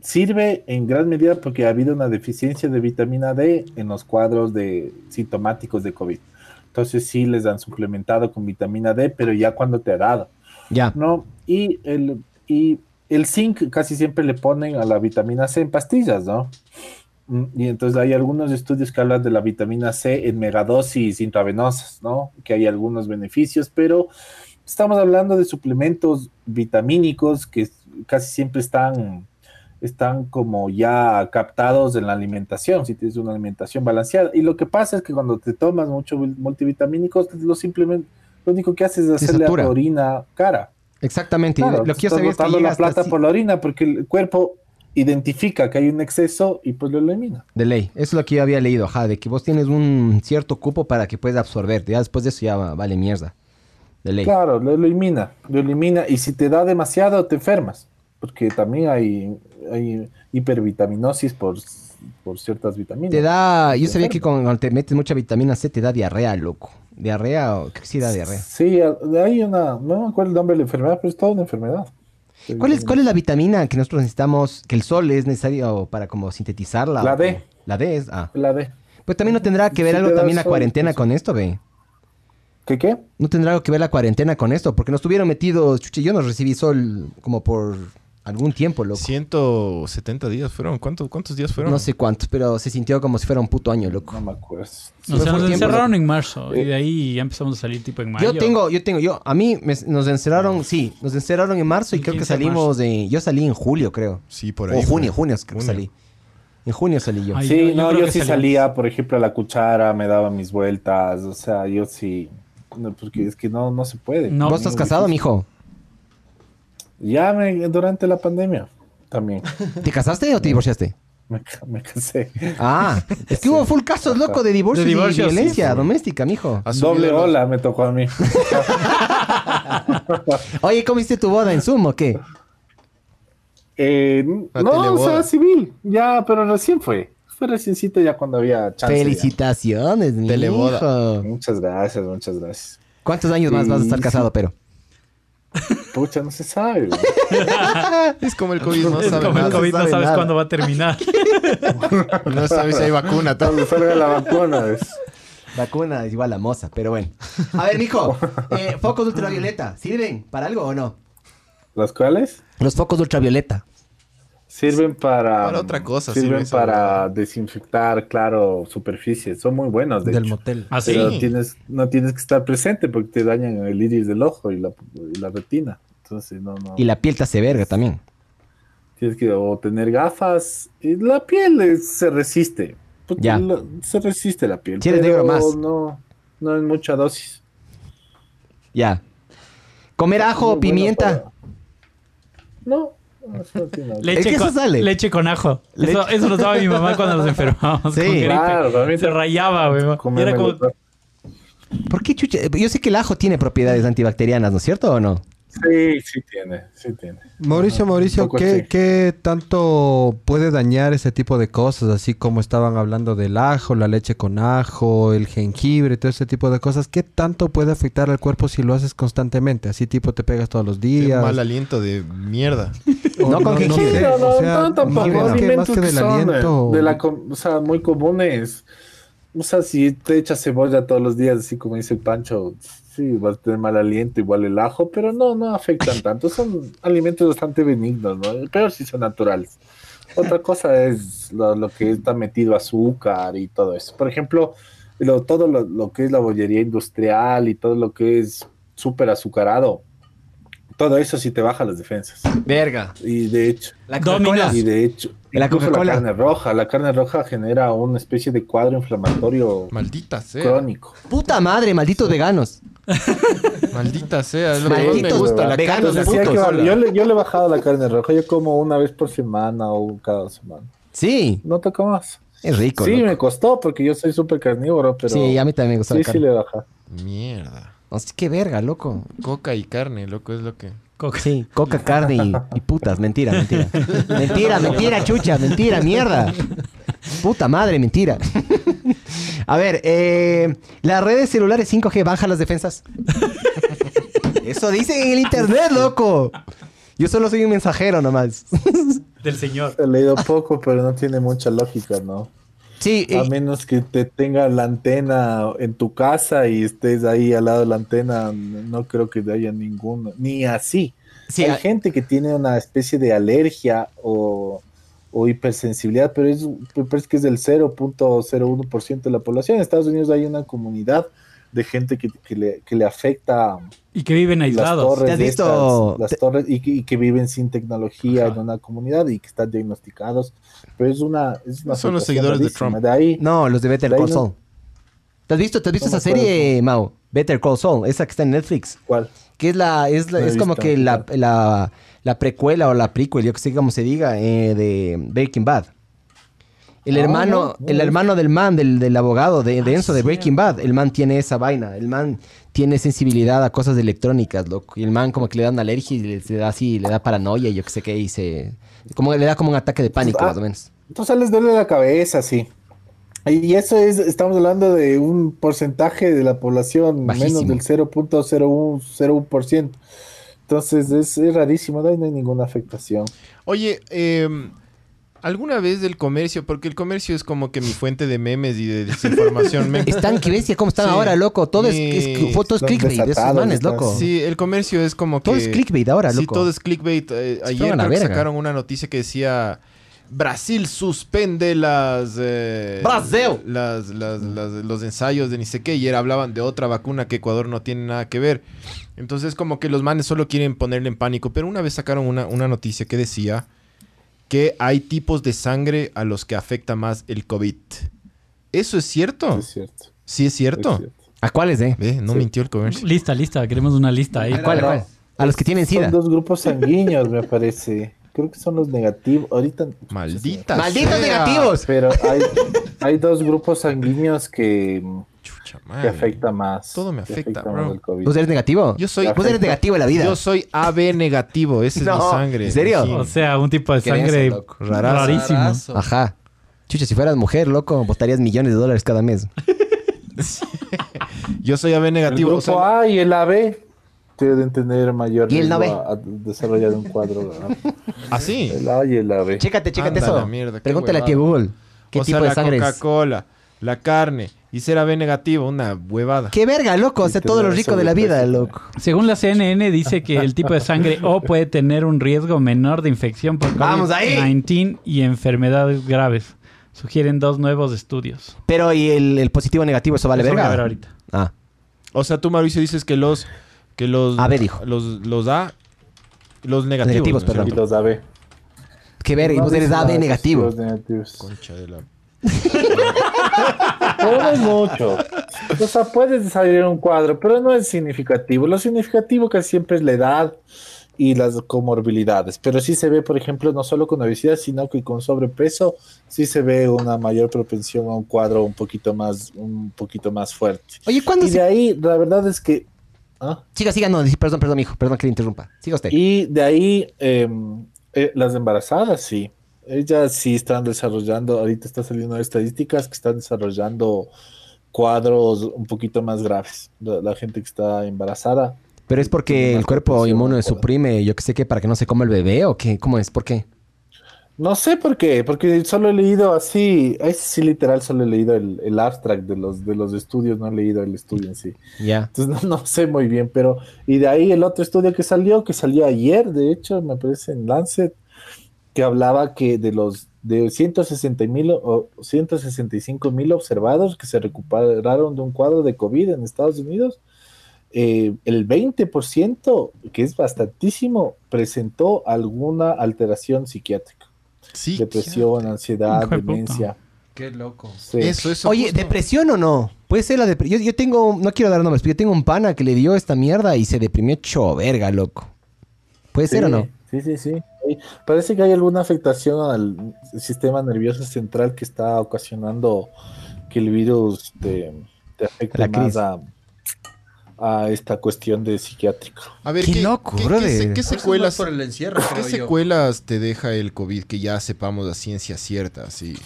sirve en gran medida porque ha habido una deficiencia de vitamina D en los cuadros de sintomáticos de COVID. Entonces sí les han suplementado con vitamina D, pero ya cuando te ha dado. Ya. ¿no? Y el, y el zinc casi siempre le ponen a la vitamina C en pastillas, ¿no? Mm, Y entonces hay algunos estudios que hablan de la vitamina C en megadosis intravenosas, ¿no? Que hay algunos beneficios, pero estamos hablando de suplementos vitamínicos que casi siempre están, están como ya captados en la alimentación, si tienes una alimentación balanceada. Y lo que pasa es que cuando te tomas mucho multivitamínicos, lo simplemente, lo único que haces es hacerle a tu orina cara. Exactamente. Claro, lo que yo sabía es que la plata por la orina porque el cuerpo identifica que hay un exceso y pues lo elimina. de ley. Eso es lo que yo había leído, ajá, de que vos tienes un cierto cupo para que puedas absorber. Ya después de eso ya va- vale mierda. De ley. Claro, lo elimina, lo elimina y si te da demasiado te enfermas, porque también hay, hay hipervitaminosis por, por ciertas vitaminas. Te da, yo sabía que cuando te metes mucha vitamina C te da diarrea, loco. Diarrea, que sí da diarrea. Sí, hay una, no me acuerdo el nombre de la enfermedad, pero es toda una enfermedad. ¿Cuál es, ¿Cuál es la vitamina que nosotros necesitamos, que el sol es necesario para como sintetizarla? La D. La D es, ah. La D. Pues también no tendrá que ver algo también la cuarentena con esto, ve. ¿Qué qué? No tendrá algo que ver la cuarentena con esto, porque nos tuvieron metidos, chuche, yo no recibí sol como por algún tiempo, loco. 170 días fueron. ¿Cuánto- ¿Cuántos días fueron? No sé cuántos, pero se sintió como si fuera un puto año, loco. No me acuerdo. O sea, nos tiempo, encerraron en marzo y de ahí ya empezamos a salir tipo en mayo. Yo tengo, yo tengo, yo, a mí me- nos encerraron, sí, nos encerraron en marzo y creo que 15 de salimos de, yo salí en julio, creo. Sí, por ahí. O junio, junio creo que salí. En junio salí yo. Ay, Sí, yo- yo no, yo sí salía, por ejemplo, a la cuchara, me daba mis vueltas, o sea, yo sí, no, porque es que no, no se puede. No. ¿Vos estás casado, mijo? Ya me, durante la pandemia también ¿Te casaste o te divorciaste? *laughs* me, ca- me casé. Ah, es que hubo full casos, loco, de divorcio De y violencia sí, sí. doméstica, mijo. Ha subido Doble los- ola me tocó a mí. *laughs* Oye, ¿cómo hiciste tu boda en Zoom o qué? Eh, no, o sea, civil, ya, pero recién fue. Fue reciencito ya cuando había chance. ya. Felicitaciones, mi Teleboda. hijo. Muchas gracias, muchas gracias. ¿Cuántos años más vas a estar casado, pero? Pucha, no se sabe. *laughs* Es como el COVID, no Es sabe como el nada. COVID, no sabe sabes nada. cuándo va a terminar. *laughs* *laughs* No sabe si hay vacuna. tal. Cuando salga la vacuna, ¿ves? Vacuna es igual a moza, pero bueno. A ver, mijo, eh, focos de ultravioleta, ¿sirven para algo o no? ¿Los cuales? Los focos de ultravioleta. Sirven para. Para otra cosa, Sirven sirve para desinfectar, claro, superficies. Son muy buenos, de Del hecho. motel. Así. Pero tienes, no tienes que estar presente porque te dañan el iris del ojo y la, y la retina. Entonces, no, no. Y la piel te hace verga también. Tienes que o tener gafas. Y la piel es- se resiste. Ya. la- se resiste la piel. Si eres pero negro, más. No, no es mucha dosis. Ya. Comer ajo, bueno pimienta. para- No, Leche ¿Es que eso con, sale? leche con ajo. Eso, eso nos daba mi mamá cuando nos enfermábamos. Sí. con gripe. Claro, también Se te- rayaba, güey. Era como, ¿Por qué chucha? Yo sé que el ajo tiene propiedades antibacterianas, ¿no es cierto o no? Sí, sí tiene, sí tiene. Mauricio, Mauricio, ¿qué, qué tanto puede dañar ese tipo de cosas? Así como estaban hablando del ajo, la leche con ajo, el jengibre, todo ese tipo de cosas. ¿Qué tanto puede afectar al cuerpo si lo haces constantemente? Así tipo te pegas todos los Qué días. mal aliento de mierda. *laughs* O No con jengibre. No, no, o sea, no, tampoco. más que- más que, alimentos que del son, eh, aliento. de la o sea, muy comunes. O sea, si te echas cebolla todos los días, así como dice el Pancho, sí, vas a tener mal aliento, igual el ajo, pero no, no afectan tanto. Son alimentos bastante benignos, ¿no? Pero sí son naturales. Otra cosa es lo, lo que está metido azúcar y todo eso. Por ejemplo, lo- todo lo, lo que es la bollería industrial y todo lo que es súper azucarado, todo eso sí te baja las defensas. Verga. Y de hecho, La. Coca-Cola. y de hecho, La carne roja, la carne roja genera una especie de cuadro inflamatorio Maldita sea. crónico. Puta madre, malditos veganos. *laughs* Maldita sea. Es lo que más me Malditos gusta. La veganos carne sí que yo, le, yo le he bajado la carne roja, yo como una vez por semana o cada semana. Sí, No toca más. es rico. sí, loco. me costó porque yo soy súper carnívoro, pero Sí, a mí también me gusta sí, la sí carne. le baja. Mierda. No sé, qué verga, loco. Coca y carne, loco, es lo que. Coca. Sí, coca, carne y, y putas. Mentira, mentira. Mentira, *laughs* mentira, chucha. Mentira, mierda. Puta madre, mentira. A ver, eh, las redes celulares 5G bajan las defensas. Eso dicen en el internet, loco. Yo solo soy un mensajero nomás. Del señor. He leído poco, pero no tiene mucha lógica, ¿no? Sí, A menos que te tenga la antena en tu casa y estés ahí al lado de la antena, no creo que haya ninguno, ni así. sí, Hay gente que tiene una especie de alergia o, o hipersensibilidad, pero es, me parece que es del 0.01% de la población. En Estados Unidos hay una comunidad de gente que, que le, que le afecta Y que viven las aislados. ¿Te torres, visto- estas, las torres y que, y que viven sin tecnología Ajá. en una comunidad y que están diagnosticados. Pero es una, es una Son los seguidores de. Trump. De ahí, no, los de Better De Call no- Saul. ¿Te has visto, te has visto No esa acuerdo serie, Mao? Better Call Saul, esa que está en Netflix. ¿cuál? Que es la, es, la- No es como visto, que la, la precuela o la prequel, yo que sé cómo se diga, eh, de Breaking Bad. El Ah, hermano, no, no el he hermano del man, del, del abogado de, de Ah, Enzo de Breaking Bad, el man tiene esa vaina, el man tiene sensibilidad a cosas electrónicas, loco. Y el man como que le dan alergia y le, le da así, le da paranoia y yo que sé qué, y se... Como le da como un ataque de pánico, Ah. más o menos. Entonces les duele la cabeza, sí. Y eso es, estamos hablando de un porcentaje de la población Bajísimo. menos del 0.01%. Entonces es, es rarísimo, no hay, no hay ninguna afectación. Oye, eh, ¿alguna vez del comercio? Porque el comercio es como que mi fuente de memes y de desinformación. me- Están, que bestia, cómo están Sí. ahora, loco. Todo es, es, Están clickbait de esos manes, loco. Sí, el comercio es como que... Todo es clickbait ahora, Sí, loco. todo es clickbait. Eh, ayer creo que sacaron una noticia que decía... Brasil suspende las, eh, Brasil. las, las- las- los ensayos de ni sé qué. Y era- hablaban de otra vacuna que Ecuador no tiene nada que ver. Entonces como que los manes solo quieren ponerle en pánico. Pero una vez sacaron una, una noticia que decía que hay tipos de sangre a los que afecta más el COVID. ¿Eso es cierto? Es cierto. Sí es es cierto. ¿A cuáles, eh? No Sí. mintió el comercio. Lista, lista. Queremos una lista ahí. ¿A cuál, a cuál? A los que tienen Son sida. dos grupos sanguíneos, me parece. Creo que son los negativos. Ahorita. Maldita ¡Malditos negativos! Pero hay, hay dos grupos sanguíneos que, Chucha madre. afecta más. Todo me afecta, bro. el. ¿Vos eres negativo? Yo soy, Vos eres negativo en la vida. yo soy AB negativo, esa es No, mi sangre. ¿en serio? Sí. O sea, un tipo de ¿Qué eres, sangre? Rarazo. rarísimo. Ajá. Chucha, si fueras mujer, loco, votarías millones de dólares cada mes. *laughs* Yo soy AB El negativo. grupo o sea, A y el AB deben tener mayor ¿Y el no a, a desarrollar un cuadro. así. *laughs* El A y el AB. Chécate, chécate Anda eso. la mierda, Pregúntale a ti a. Google. ¿Qué o tipo sea, de la sangre es? Coca-Cola, la carne y ser AB negativo, una huevada. Qué verga, loco. O sea, todo lo rico de la vida, loco. Según la CNN dice que el tipo de sangre O puede tener un riesgo menor de infección por ¡Vamos ahí! COVID-19 y enfermedades graves. Sugieren dos nuevos estudios. Pero, ¿y el, el positivo negativo, eso vale Eso voy a ver verga? ahorita. Ah. O sea, tú, Mauricio, dices que los... Que los AB dijo. Los, los A... Los negativos. Negativos, ¿no? perdón. Y los AB. Qué verga, y No vos eres AB de negativo. los negativos. Concha de la... *laughs* Pero no es mucho. O sea, puedes desarrollar un cuadro, pero no es significativo. Lo significativo casi siempre es la edad y las comorbilidades. Pero sí se ve, por ejemplo, no solo con obesidad, sino que con sobrepeso, sí se ve una mayor propensión a un cuadro un poquito más, un poquito más fuerte. Oye, ¿cuándo Y se... de ahí, la verdad es que. ¿ah? Siga, siga, no, perdón, perdón, mijo. Perdón que le interrumpa. Siga usted. Y de ahí, eh, eh, las embarazadas, sí. Ellas sí están desarrollando, ahorita está saliendo estadísticas que están desarrollando cuadros un poquito más graves. La, la gente que está embarazada. Pero es porque el cuerpo inmuno suprime, yo que sé que para que no se coma el bebé o qué, ¿cómo es? ¿Por qué? No sé por qué, porque solo he leído así, sí literal solo he leído el, el abstract de los, de los estudios, no he leído el estudio en sí. Ya. Entonces *laughs* no, no sé muy bien, pero y de ahí el otro estudio que salió, que salió ayer, de hecho, me parece en Lancet, que hablaba que de los de 160 mil o 165 mil observados que se recuperaron de un cuadro de COVID en Estados Unidos, eh, el 20%, que es bastantísimo, presentó alguna alteración psiquiátrica. Sí. Depresión, ansiedad, puta. demencia. Qué loco. Sí. Eso, eso. Oye, justo. ¿depresión o no? Puede ser la depresión. Yo, yo tengo, no quiero dar nombres, pero yo tengo un pana que le dio esta mierda y se deprimió hecho verga, loco. ¿Puede ser o no? Sí, sí, sí. Sí, Parece que hay alguna afectación al sistema nervioso central que está ocasionando que el virus te, te afecte La más a, a esta cuestión de psiquiátrica. A ver, Qué ¿qué, loco, qué- se- secuelas, más por el encierro, ¿Qué creo yo. secuelas te deja el COVID que ya sepamos a ciencia cierta? Así.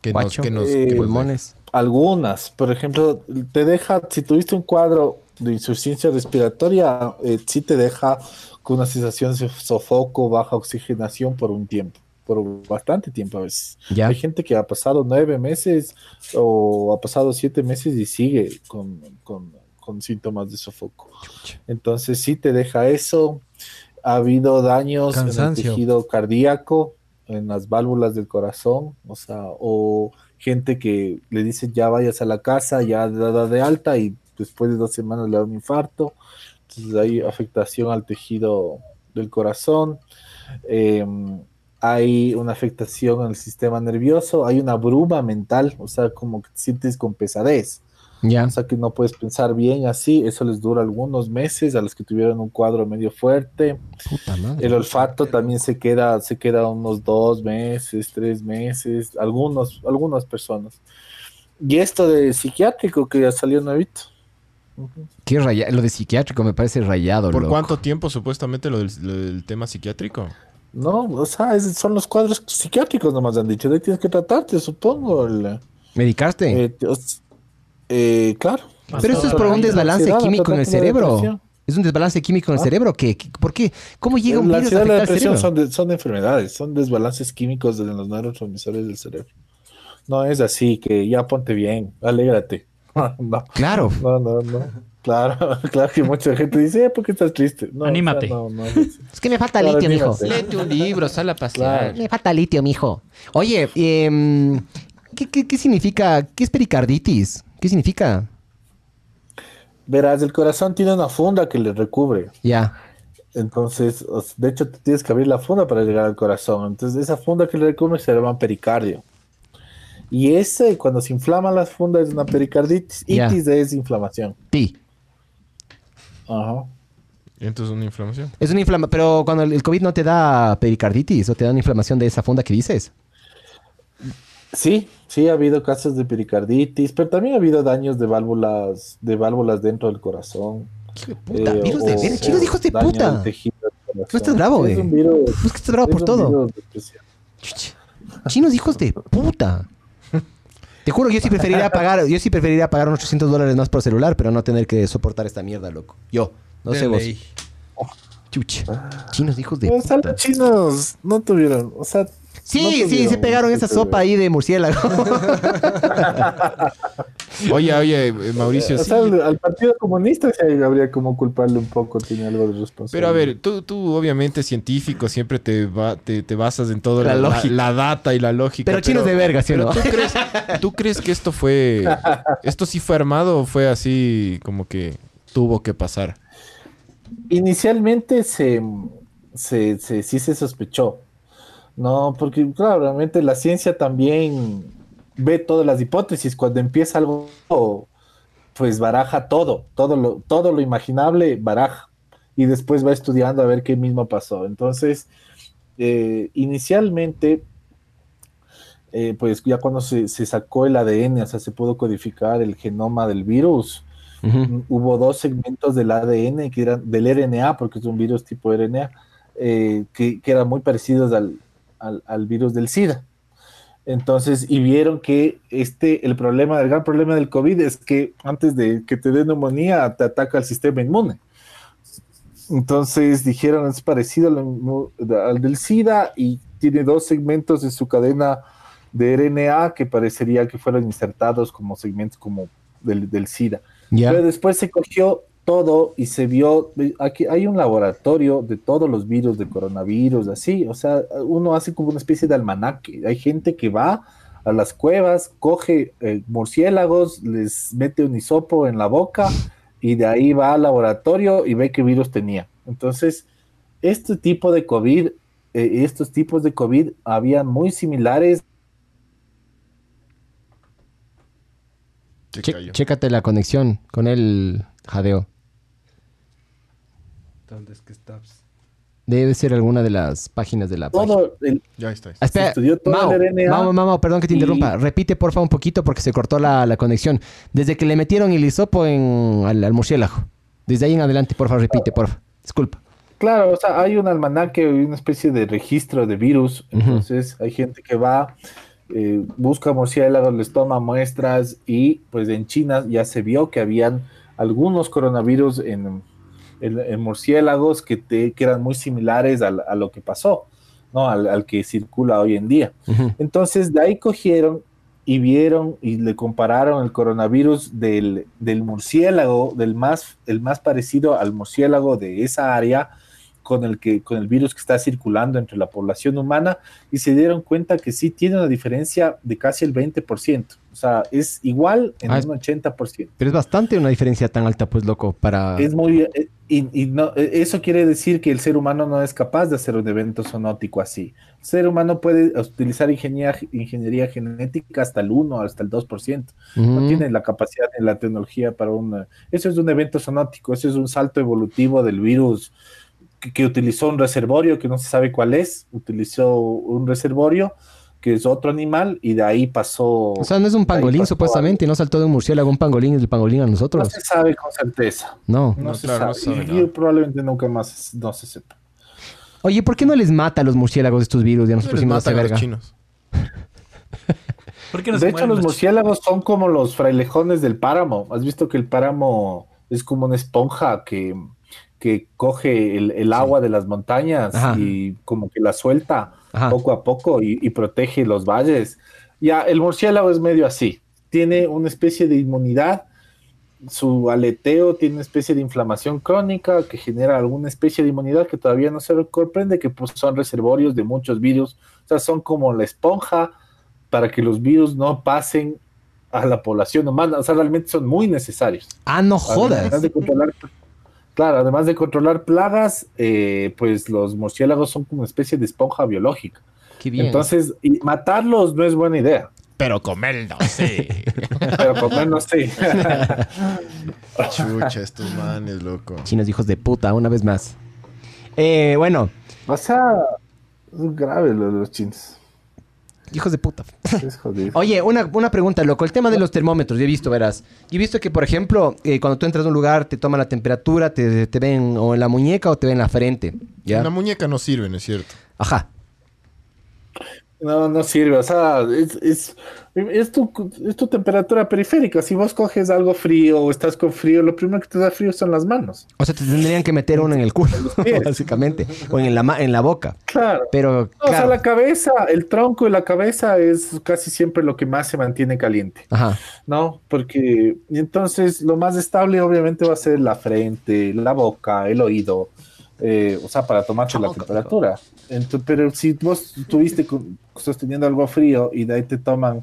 Que nos, que nos, Eh, que nos deja? Pulmones. Algunas, por ejemplo, te deja, si tuviste un cuadro de insuficiencia respiratoria, eh, sí te deja con una sensación de sofoco, baja oxigenación por un tiempo, por bastante tiempo a veces. Ya. Hay gente que ha pasado nueve meses o ha pasado siete meses y sigue con, con- con síntomas de sofoco. Entonces sí te deja eso. Ha habido daños en el tejido cardíaco, en las válvulas del corazón, o sea, o gente que le dice ya vayas a la casa, ya da de alta y después de dos semanas le da un infarto. Entonces hay afectación al tejido del corazón. Eh, hay una afectación el sistema nervioso, hay una bruma mental, o sea, como que te sientes con pesadez, Ya. o sea, que no puedes pensar bien así, eso les dura algunos meses a los que tuvieron un cuadro medio fuerte. Puta madre. El olfato también se queda, se queda unos dos meses, tres meses, algunos, algunas personas. Y esto de psiquiátrico que ya salió nuevito. Qué raya- Lo de psiquiátrico me parece rayado, ¿Por loco. cuánto tiempo supuestamente lo del, lo del tema psiquiátrico? No, o sea, es- son los cuadros psiquiátricos nomás han dicho, de ahí tienes que tratarte, supongo. el- ¿Medicaste? eh, eh, claro. Pero eso es por un La desbalance químico en el cerebro. depresión. Es un desbalance químico en el Ah. cerebro. ¿Qué? ¿Qué- ¿Por qué? ¿Cómo llega un La virus a ansiedad y la afectar el depresión cerebro? son, de- son enfermedades, son desbalances químicos de los neurotransmisores del cerebro. No es así que ya ponte bien, alégrate. *laughs* no, Claro. no, no, no. Claro, *laughs* claro que mucha gente dice, "Eh, ¿por qué estás triste? No, o sea, Anímate. no, no es que me falta Claro, litio, mijo. Léete un libro, sal a pasear. Claro. Me falta litio, mijo. Oye, em, ¿qué, qué, qué significa? ¿Qué es pericarditis? ¿Qué significa? Verás, el corazón tiene una funda que le recubre. Ya. Entonces, de hecho, tienes que abrir la funda para llegar al corazón. Entonces, esa funda que le recubre se llama pericardio. Y ese, cuando se inflama la funda, es una pericarditis. Itis es inflamación. Pi. Ajá. Entonces una inflamación. Es una inflamación. Pero cuando el el COVID no te da pericarditis o te da una inflamación de esa funda que dices. Sí, sí ha habido casos de pericarditis, pero también ha habido daños de válvulas, de válvulas dentro del corazón. Hijo de puta. eh, virus de verga. Hijos de puta. Tú estás bravo, Es güey. un virus, Es que estás bravo es por todo. Chinos hijos de puta. Te juro, yo sí preferiría *laughs* pagar, yo sí preferiría pagar unos 800 dólares más por celular, pero no tener que soportar esta mierda, loco. Yo, no De sé vos. ley. Chuch. Chinos hijos de O sea, puta. los chinos no tuvieron, o sea, Sí, no sí, se pegaron esa este- sopa ahí de murciélago. *laughs* Oye, oye, eh, Mauricio, O sí. sea, al, al Partido Comunista sí habría como culparle un poco, tiene algo de responsabilidad. Pero a ver, tú, tú obviamente científico, siempre te, va, te, te basas en todo La la, la, lógica. la data y la lógica. Pero chinos de verga, ¿sí o pero no? ¿tú crees, ¿Tú crees que esto fue, *laughs* esto sí fue armado o fue así como que tuvo que pasar? Inicialmente se, se, se- sí se sospechó, ¿no? Porque, claro, realmente la ciencia también ve todas las hipótesis. Cuando empieza algo, pues baraja todo, todo lo, todo lo imaginable baraja. Y después va estudiando a ver qué mismo pasó. Entonces, eh, inicialmente, eh, pues ya cuando se, se sacó el ADN, o sea, se pudo codificar el genoma del virus, hubo dos segmentos del ADN que eran del RNA, porque es un virus tipo RNA, eh, que, que eran muy parecidos al, al- al virus del SIDA. Entonces, y vieron que este, el problema, el gran problema del COVID es que antes de que te dé neumonía, te ataca el sistema inmune. Entonces dijeron, es parecido al, del SIDA y tiene dos segmentos de su cadena de RNA que parecería que fueron insertados como segmentos como del, del SIDA. Pero después se cogió todo y se vio, aquí hay un laboratorio de todos los virus, de coronavirus, así, o sea, uno hace como una especie de almanaque. Hay gente que va a las cuevas, coge eh, murciélagos, les mete un hisopo en la boca y de ahí va al laboratorio y ve qué virus tenía. Entonces, este tipo de COVID, eh, estos tipos de COVID habían muy similares. Che- chécate la conexión con el jadeo. ¿Dónde es que estás? Debe ser alguna de las páginas de la página. Todo el, Ya está. Ah, espera, estudió todo el RNA Mao, perdón que te y- interrumpa. Repite, porfa, un poquito porque se cortó la, la conexión. Desde que le metieron el hisopo en, al, al murciélago. Desde ahí en adelante, porfa, repite, porfa. Disculpa. Claro, o sea, hay un almanaque, una especie de registro de virus. Entonces, hay gente que va, eh, busca murciélagos, les toma muestras y pues en China ya se vio que habían algunos coronavirus en, en- en murciélagos que, te- que eran muy similares a, lo que pasó, ¿no? Al, al que circula hoy en día. Entonces, de ahí cogieron y vieron y le compararon el coronavirus del, del murciélago, del más, el más parecido al murciélago de esa área, con el, que, con el virus que está circulando entre la población humana, y se dieron cuenta que sí tiene una diferencia de casi el 20%. O sea, es igual en Ah, un 80%. Pero es bastante una diferencia tan alta, pues, loco, para... Es muy, eh, y, y no, eh, eso quiere decir que el ser humano no es capaz de hacer un evento zoonótico así. El ser humano puede utilizar ingeniería, ingeniería genética hasta el 1, hasta el 2%. No Ujú. tiene la capacidad ni la tecnología para un... Eso es un evento zoonótico, eso es un salto evolutivo del virus que, que utilizó un reservorio que no se sabe cuál es, utilizó un reservorio que es otro animal y de ahí pasó... O sea, no es un pangolín, supuestamente, no saltó de un murciélago, un pangolín es el pangolín a no nosotros. se sabe con certeza. No. No, No, se claro, no sabe. y probablemente nunca más no se sepa. Oye, ¿por qué no les mata a los murciélagos estos virus? Ya nos pusimos a hacer matan a los verga. chinos. *laughs* ¿Por qué no se de hecho, los los murciélagos son como los frailejones del páramo. ¿Has visto que el páramo es como una esponja que, que coge el, el agua de las montañas Ajá. y como que la suelta Ajá. poco a poco y, y protege los valles? Ya, el murciélago es medio así. Tiene una especie de inmunidad. Su aleteo tiene una especie de inflamación crónica que genera alguna especie de inmunidad que todavía no se comprende, que pues, son reservorios de muchos virus. O sea, son como la esponja para que los virus no pasen a la población humana. O sea, realmente son muy necesarios. Ah, no jodas. de controlar, claro, además de controlar plagas, eh, pues los murciélagos son como una especie de esponja biológica. Qué bien. Entonces, y matarlos no es buena idea. Pero comerlo, sí. *laughs* Pero comer no sé. *laughs* Chucha, estos manes, loco. Chinos hijos de puta, una vez más. Eh, bueno, o sea, es grave lo de los chinos. Hijos de puta. Es jodido. Oye, una, una pregunta, loco. El tema de los termómetros, yo he visto, verás. Yo he visto que, por ejemplo, eh, cuando tú entras a un lugar, te toman la temperatura, te, te ven o en la muñeca o te ven en la frente. ¿Ya? Una muñeca no sirve, ¿no es cierto? Ajá. No, no sirve. O sea, es, es, es, tu, es tu temperatura periférica. Si vos coges algo frío o estás con frío, lo primero que te da frío son las manos. O sea, te tendrían que meter uno en el culo, *laughs* básicamente. O en la, ma- en la boca. Claro. Pero, No, O sea, la cabeza, el tronco y la cabeza es casi siempre lo que más se mantiene caliente, Ajá. ¿no? Porque entonces lo más estable obviamente va a ser la frente, la boca, el oído, eh, o sea, para tomarte la temperatura. Ento- pero si vos estuviste con- sosteniendo algo frío y de ahí te toman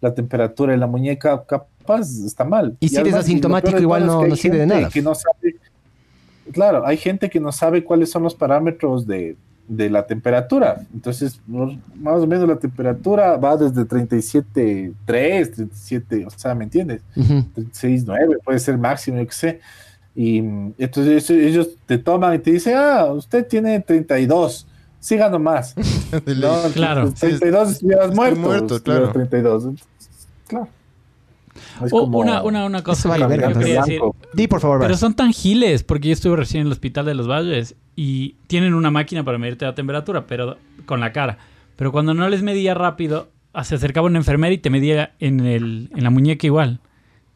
la temperatura en la muñeca, capaz está mal. Y si eres además, asintomático, peor de igual no- no sirve de nada. Que no sabe, claro, hay gente que no sabe cuáles son los parámetros de, de la temperatura. Entonces, más o menos la temperatura va desde 37.3, 37, o sea, ¿me entiendes? Ujú. 36.9 puede ser máximo, yo qué sé. Y entonces ellos te toman y te dicen, ah, usted tiene 32, siga nomás. *laughs* No, Claro. 32 estuvieras Estoy muerto. muerto, estuvieras claro. 32. Entonces, claro. Es Oh, como una, una, una cosa vale que verga, yo entonces. quería decir. Di, por favor, Pero son tan giles, porque yo estuve recién en el hospital de los Valles y tienen una máquina para medirte la temperatura, pero con la cara. Pero cuando no les medía rápido, ah, se acercaba una enfermera y te medía en, el, en la muñeca igual.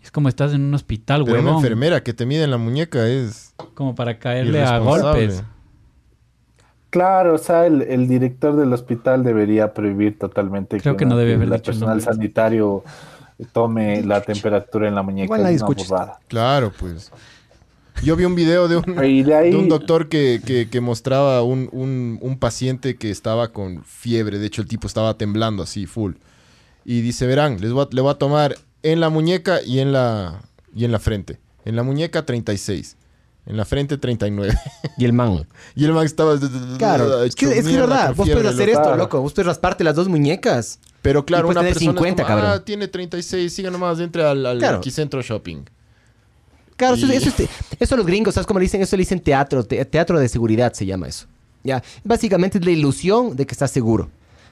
Es como estás en un hospital, Pero una enfermera que te mide en la muñeca es Como para caerle a golpes. Claro, o sea, el, el director del hospital debería prohibir totalmente Creo que no debe haber el dicho personal sanitario tome la temperatura en la muñeca. Igual nadie es una escucha. burrada. Claro, pues. Yo vi un video de un, Y de ahí, de un doctor que, que- que mostraba un, un- un paciente que estaba con fiebre. De hecho, el tipo estaba temblando así, full. Y dice, verán, les voy a- le voy a tomar en la muñeca y en la, y en la frente. En la muñeca 36. En la frente 39. Y el man. *laughs* y el man estaba... Claro, es que, hecho es, que es mierda, verdad. Vos puedes hacer esto, Claro. loco. Vos puedes rasparte las dos muñecas. Pero claro, una tener persona 50, es como, cabrón. ah, tiene 36, siga nomás, entre al, al Claro. Quicentro Shopping. Claro, eso, Y- eso, es- eso los gringos, ¿sabes cómo le dicen? Eso le dicen teatro, te- teatro de seguridad se llama eso. Ya, básicamente es la ilusión de que estás seguro.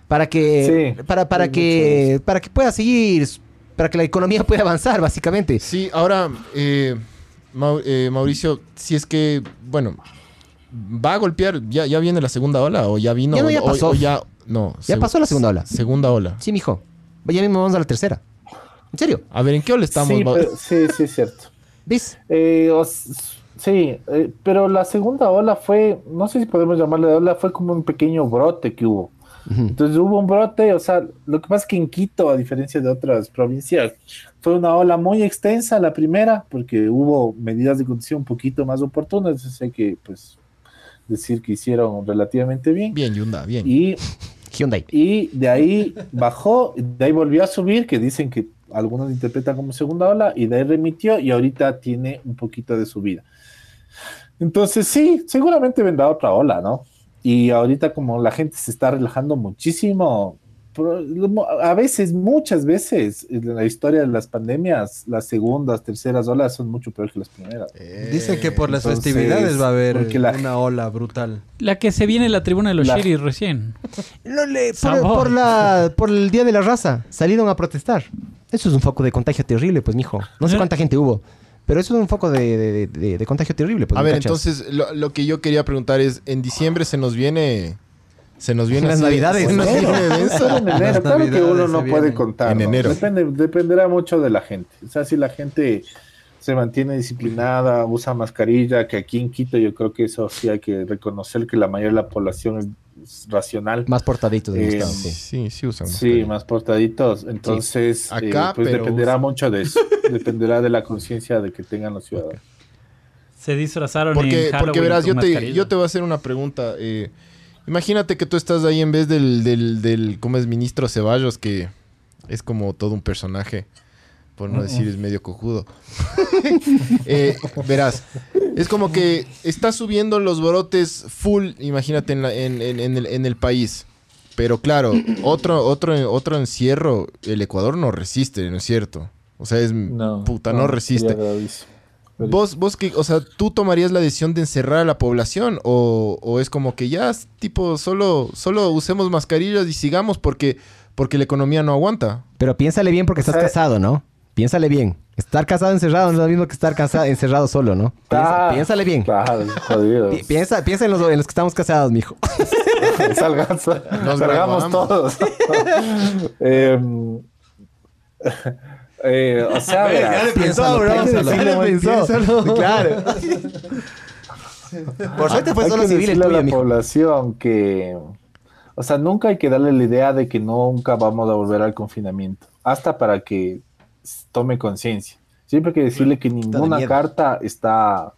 Para que, Sí, para, para que, para que pueda seguir, para que la economía *laughs* pueda avanzar, básicamente. Sí, ahora, eh, Mau- eh, Mauricio, si es que, bueno, va a golpear, ya, ya viene la segunda ola o ya vino. Ya no, ya o- pasó. o ya, no. Ya pasó la segunda ola. Segunda ola. Sí, mijo. Ya mismo vamos a la tercera. ¿En serio? A ver, ¿en qué ola estamos? sí, pero- sí, sí, es cierto. ¿Ves? Eh, os- sí, eh, pero la segunda ola fue, no sé si podemos llamarle ola, fue como un pequeño brote que hubo. Entonces hubo un brote, o sea, lo que pasa es que en Quito, a diferencia de otras provincias, fue una ola muy extensa la primera, porque hubo medidas de condición un poquito más oportunas, entonces hay que, pues, decir que hicieron relativamente bien. Bien, Yunda, bien. Y, *laughs* Hyundai. y de ahí bajó, de ahí volvió a subir, que dicen que algunos interpretan como segunda ola, y de ahí remitió, y ahorita tiene un poquito de subida. Entonces, sí, seguramente vendrá otra ola, ¿no? Y ahorita como la gente se está relajando muchísimo, a veces, muchas veces, en la historia de las pandemias, las segundas, terceras olas son mucho peor que las primeras. Eh, Dicen que por las entonces, festividades va a haber la- una ola brutal. La que se viene en la tribuna de los La- Shiris recién. No le- por, la, por el Día de la Raza. Salieron a protestar. Eso es un foco de contagio terrible, pues, mijo. No sé cuánta gente hubo. Pero eso es un foco de, de- de- de contagio terrible, pues. a ¿me ver, cachas? entonces, lo, lo que yo quería preguntar es, en diciembre se nos viene... Se nos viene Las así- navidades, se nos ¿no? en enero, Las claro que uno no puede vienen. contar. En enero. Depende, dependerá mucho de la gente. O sea, si la gente se mantiene disciplinada, usa mascarilla, que aquí en Quito yo creo que eso sí hay que reconocer que la mayoría de la población racional. Más portaditos Eh, estado, sí. Sí, sí usan. Sí, más portaditos. Entonces, Acá, eh, pues pero dependerá usa- mucho de eso. *laughs* dependerá de la conciencia de que tengan los ciudadanos. Se disfrazaron Porque, en Halloween porque verás, yo te, yo te voy a hacer una pregunta. eh, imagínate que tú estás ahí en vez del, del, del ¿cómo es? Ministro Ceballos, que es como todo un personaje, por no decir es medio cojudo. *laughs* Eh, verás, es como que está subiendo los brotes full, imagínate, en, la- en, en- en el, en el país. Pero claro, *clears throat* otro, otro, otro encierro, el Ecuador no resiste, ¿no es cierto? O sea, es puta, no, resiste. ¿Vos, vos que, o sea, tú tomarías la decisión de encerrar a la población o, o es como que ya, tipo, solo, solo usemos mascarillas y sigamos porque, porque la economía no aguanta? Pero piénsale bien porque estás O sea- casado, ¿no? Piénsale bien. Estar casado encerrado no es lo mismo que estar casado encerrado solo, ¿no? Piensa- Ah, piénsale bien. Claro, jodido. Pi- Piensa, piensa en los, en los que estamos casados, mijo. *laughs* Salgan- Nos salgamos graduamos. todos. *laughs* Em, eh, o sea, verás, Piénsalo, bro. piénsalo. Ya le pensó. Claro. Por suerte fue hay solo que civil el decirle a tuyo, la mijo. población que, o sea, nunca hay que darle la idea de que nunca vamos a volver al confinamiento, hasta para que tome conciencia. Siempre hay que decirle que ninguna carta está,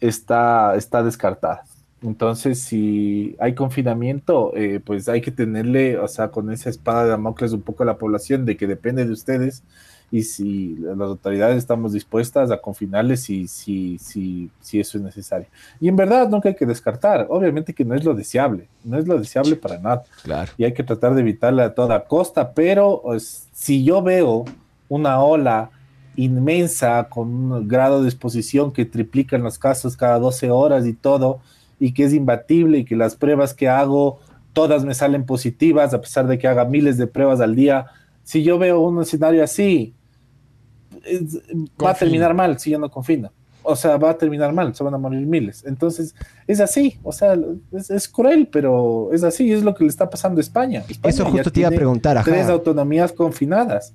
está, está descartada. Entonces, si hay confinamiento, eh, pues hay que tenerle, o sea, con esa espada de Damocles un poco a la población de que depende de ustedes y si las autoridades estamos dispuestas a confinarles si, si, si, si eso es necesario. Y en verdad nunca hay que descartar, obviamente que no es lo deseable, no es lo deseable para nada Claro. y hay que tratar de evitarla a toda costa, pero pues, si yo veo una ola inmensa con un grado de exposición que triplica en los casos cada 12 horas y todo, y que es imbatible y que las pruebas que hago todas me salen positivas a pesar de que haga miles de pruebas al día, si yo veo un escenario así, es- va a terminar mal si yo no confino. O sea, va a terminar mal, se van a morir miles. Entonces, es así, o sea, es, es cruel, pero es así, es lo que le está pasando a España. España Eso justo te iba a preguntar, Tres ajá. autonomías confinadas.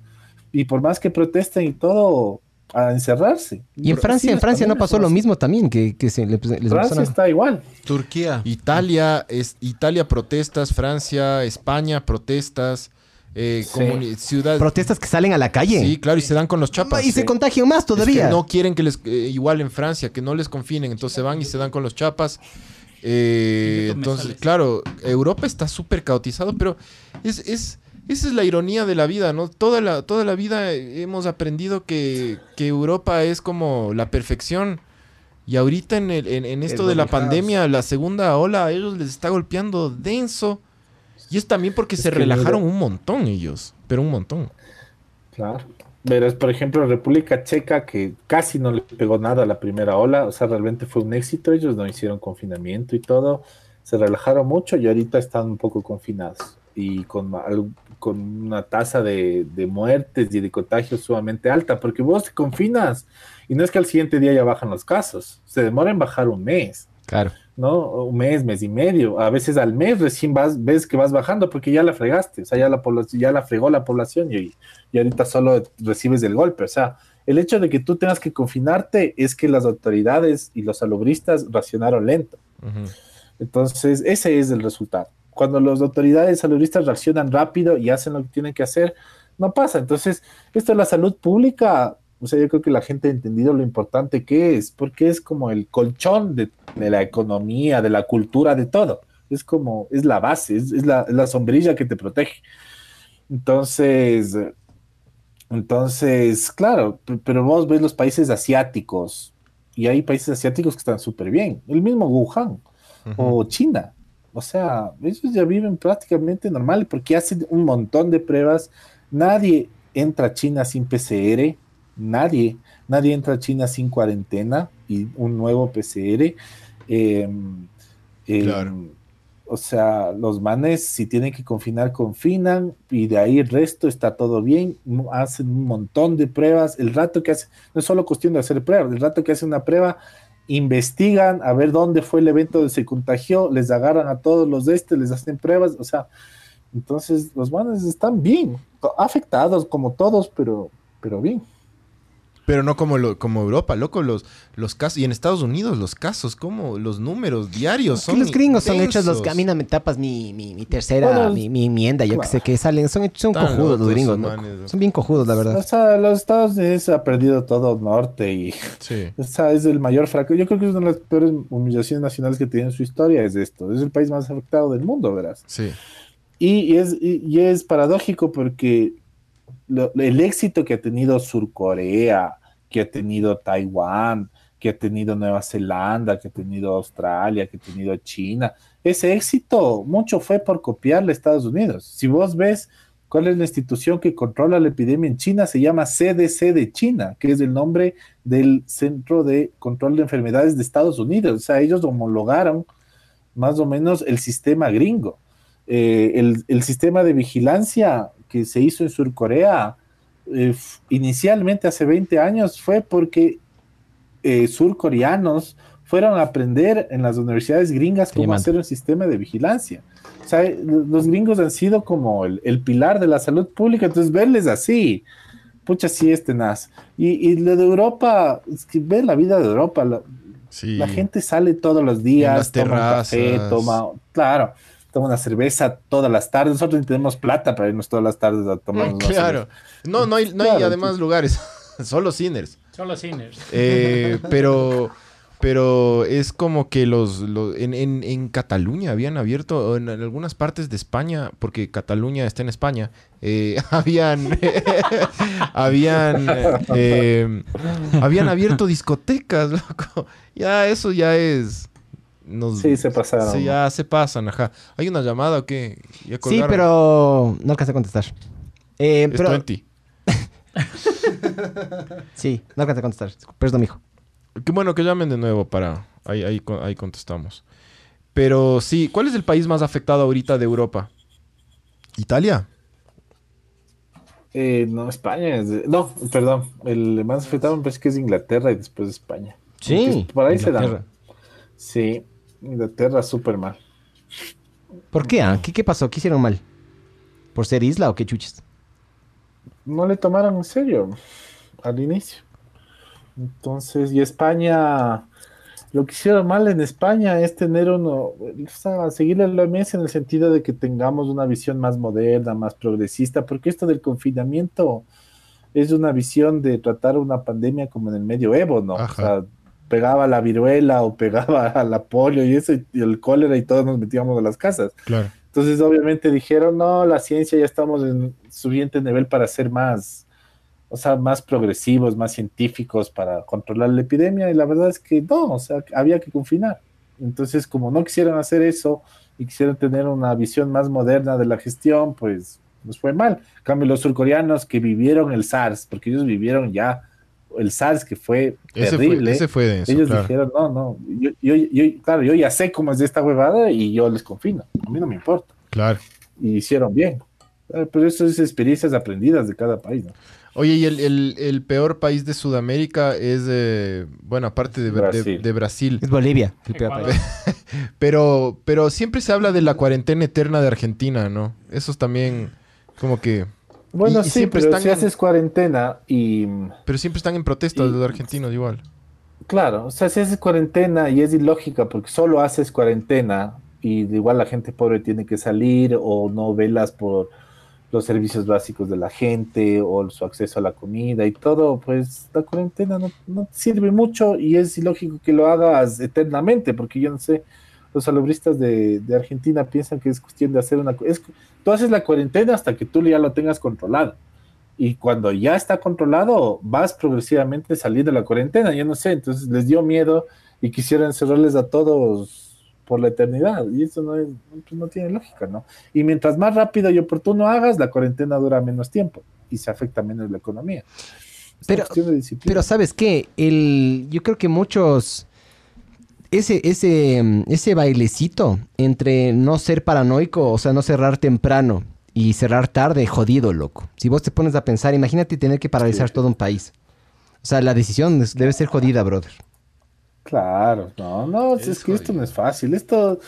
Y por más que protesten y todo, a encerrarse. Y en Francia, en Francia no pasó lo mismo también, que, que se les, les Francia está igual. Turquía. Italia, es, Italia protestas, Francia, España protestas, eh, Sí. ciudad... protestas que salen a la calle. Sí, claro, y se dan con los chapas. y se contagian más Es que todavía. no quieren que les, eh, igual en Francia, que no les confinen, entonces se van y se dan con los chapas. Eh, entonces, claro, Europa está súper caotizado, pero es, es, esa es la ironía de la vida, ¿no? Toda la, toda la vida hemos aprendido que, que Europa es como la perfección. Y ahorita en, el, en, en esto El de la pandemia, la segunda ola, a ellos les está golpeando denso. Y es también porque Es se relajaron mira- un montón ellos, pero un montón. Claro. Verás, por ejemplo, República Checa, que casi no le pegó nada a la primera ola, o sea, realmente fue un éxito. Ellos no hicieron confinamiento y todo, se relajaron mucho y ahorita están un poco confinados y con, con una tasa de, de muertes y de contagios sumamente alta, porque vos te confinas y no es que al siguiente día ya bajan los casos, se demora en bajar un mes. Claro. ¿no? Un mes, mes y medio. A veces al mes recién vas, ves que vas bajando porque ya la fregaste, o sea, ya la, ya la fregó la población y, y ahorita solo recibes el golpe. O sea, el hecho de que tú tengas que confinarte es que las autoridades y los salubristas racionaron lento. Ujú. Entonces, ese es el resultado. Cuando las autoridades saludistas reaccionan rápido y hacen lo que tienen que hacer, no pasa. Entonces, esto es la salud pública. O sea, yo creo que la gente ha entendido lo importante que es, porque es como el colchón de, de la economía, de la cultura, de todo. Es como, es la base, es, es la, sombrilla que te protege. Entonces, entonces, claro, pero vos ves los países asiáticos y hay países asiáticos que están súper bien. El mismo Wuhan o China. O sea, ellos ya viven prácticamente normal porque hacen un montón de pruebas. Nadie entra a China sin PCR, nadie, nadie entra a China sin cuarentena y un nuevo PCR. Eh, eh, Claro. O sea, los manes, si tienen que confinar, confinan y de ahí el resto está todo bien. Hacen un montón de pruebas. El rato que hacen, no es solo cuestión de hacer pruebas, el rato que hacen una prueba, investigan a ver dónde fue el evento donde se contagió, les agarran a todos los de este, les hacen pruebas, o sea, entonces los manes están bien, afectados como todos, pero, pero bien. Pero no como, lo, como Europa, loco, los, los casos. Y en Estados Unidos, los casos, como los números diarios Que son. los gringos son hechos los a mí no me tapas mi, mi, mi tercera, Bueno, mi, mi enmienda, yo que sé que salen, son, son cojudos los gringos, ¿no? Son bien cojudos, la O verdad. sea, los Estados Unidos ha perdido todo norte y Sí. *laughs* o sea, es el mayor fracaso. Yo creo que es una de las peores humillaciones nacionales que tiene en su historia, es esto. Es el país más afectado del mundo, verás. Sí. Y, y es, y, y es paradójico porque lo- el éxito que ha tenido Surcorea, que ha tenido Taiwán, que ha tenido Nueva Zelanda, que ha tenido Australia, que ha tenido China, ese éxito mucho fue por copiarle a Estados Unidos. Si vos ves cuál es la institución que controla la epidemia en China, se llama CDC de China, que es el nombre del Centro de Control de Enfermedades de Estados Unidos. O sea, ellos homologaron más o menos el sistema gringo. Eh, el, el sistema de vigilancia que se hizo en Surcorea eh, inicialmente hace 20 años fue porque eh, surcoreanos fueron a aprender en las universidades gringas Sí, cómo man. hacer un sistema de vigilancia. O sea, los gringos han sido como el, el pilar de la salud pública, entonces verles así, pucha, sí es tenaz. Y, y lo de Europa, es que ve la vida de Europa, la, Sí. la gente sale todos los días, toma un café, terrazas. toma, claro, toma una cerveza todas las tardes. Nosotros ni tenemos plata para irnos todas las tardes a tomar una Claro. No, no hay, no hay Claro, además lugares. *laughs* Solo Sinners. Solo Sinners. Eh, *laughs* pero, pero es como que los, los- en, en- en Cataluña habían abierto, o en, en algunas partes de España, porque Cataluña está en España, eh, *laughs* habían, habían, eh, habían abierto discotecas, loco. Ya eso ya es. Nos- Sí, se pasaron. Sí, ya se pasan, ajá. ¿Hay una llamada o qué? ¿Ya Sí, pero no alcancé a contestar. Eh, Es pero, 20. *laughs* sí, no alcancé a contestar. Perdón, mijo. Qué bueno que llamen de nuevo para... Ahí, ahí, ahí contestamos. Pero sí, ¿cuál es el país más afectado ahorita de Europa? ¿Italia? Eh, no, España. es de- no, perdón. El más afectado me parece que es Inglaterra y después España. Sí, Por ahí se Inglaterra. dan. Sí, Inglaterra súper mal. ¿Por qué? ah? ¿Qué, ¿Qué pasó? ¿Qué hicieron mal? ¿Por ser isla o qué chuches? No le tomaron en serio al inicio. Entonces, y España, lo que hicieron mal en España es tener uno, o sea, seguirle la OMS en el sentido de que tengamos una visión más moderna, más progresista, porque esto del confinamiento es una visión de tratar una pandemia como en el medioevo, ¿no? Ajá. O sea, pegaba la viruela o pegaba *laughs* la polio y eso, y el cólera y todos nos metíamos a las casas. Claro. Entonces, obviamente dijeron, no, la ciencia ya estamos en subiente nivel para ser más, o sea, más progresivos, más científicos para controlar la epidemia. Y la verdad es que no, o sea, había que confinar. Entonces, como no quisieron hacer eso y quisieron tener una visión más moderna de la gestión, pues nos fue mal. En cambio, los surcoreanos que vivieron el SARS, porque ellos vivieron ya el SARS que fue Ese terrible. fue, ese fue denso, ellos claro. dijeron, no, no, yo, yo, yo- claro, yo ya sé cómo es de esta huevada y yo les confino. A mí no me importa. Claro. Y hicieron bien. Eh, Pero eso es experiencias aprendidas de cada país, ¿no? Oye, y el, el- el peor país de Sudamérica es, eh, bueno, aparte de, de- Brasil. de Brasil. Es Bolivia. el peor Ecuador. país. *laughs* Pero, pero siempre se habla de la cuarentena eterna de Argentina, ¿no? Eso es también como que... Bueno, Y- y sí, pero están si en- haces cuarentena y, Pero siempre están en protesta Y- los argentinos igual. claro, o sea, si haces cuarentena y es ilógica porque solo haces cuarentena y de igual la gente pobre tiene que salir o no velas por los servicios básicos de la gente o su acceso a la comida y todo, pues la cuarentena no, no sirve mucho y es ilógico que lo hagas eternamente porque yo no sé, los salubristas de, de Argentina piensan que es cuestión de hacer una... Es, tú haces la cuarentena hasta que tú ya lo tengas controlado. Y cuando ya está controlado, vas progresivamente salir de la cuarentena. Yo no sé, entonces les dio miedo y quisieron encerrarles a todos por la eternidad. Y eso no, es, pues no tiene lógica, ¿no? Y mientras más rápido y oportuno hagas, la cuarentena dura menos tiempo y se afecta menos la economía. Es Pero- una cuestión de disciplina. Pero ¿sabes qué? El, yo creo que muchos... Ese, ese, mm, ese bailecito entre no ser paranoico, o sea, no cerrar temprano y cerrar tarde, jodido, loco. Si vos te pones a pensar, imagínate tener que paralizar Sí. todo un país. O sea, la decisión es- debe ser jodida, brother. Claro, no, no, es, Es que esto no es fácil. Esto,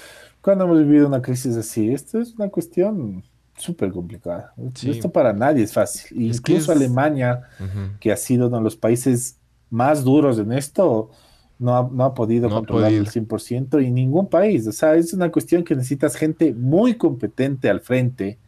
cuando hemos vivido una crisis así, esto es una cuestión súper complicada. Sí. Esto para nadie es fácil. Es Incluso es- Alemania, que ha sido uno de los países más duros en esto, no ha, no ha podido No controlar el 100% y ningún país. O sea, es una cuestión que necesitas gente muy competente al frente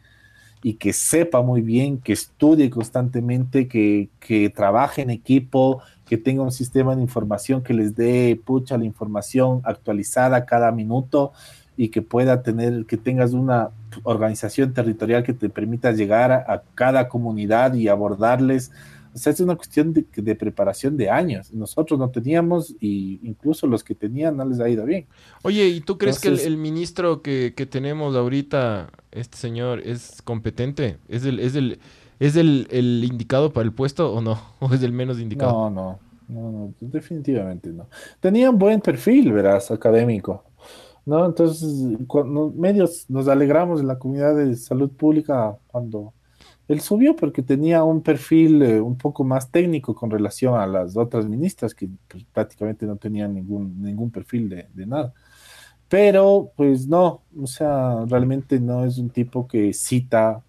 y que sepa muy bien, que estudie constantemente, que, que trabaje en equipo, que tenga un sistema de información que les dé pucha la información actualizada cada minuto y que pueda tener, que tengas una organización territorial que te permita llegar a, a cada comunidad y abordarles. O sea, es una cuestión de, de preparación de años. Nosotros no teníamos y incluso los que tenían no les ha ido bien. Oye, ¿y tú crees que el, el ministro que, que tenemos ahorita, este señor, es competente? ¿Es el, es el, es el, el indicado para el puesto o no? *laughs* ¿O es el menos indicado? No, no, no, no, definitivamente no. Tenía un buen perfil, verás, académico, ¿no? Entonces, cuando medios nos alegramos en la comunidad de salud pública cuando él subió porque tenía un perfil eh, un poco más técnico con relación a las otras ministras que pues, prácticamente no tenían ningún, ningún perfil de, nada. Pero, pues no, o sea, realmente no es un tipo que cita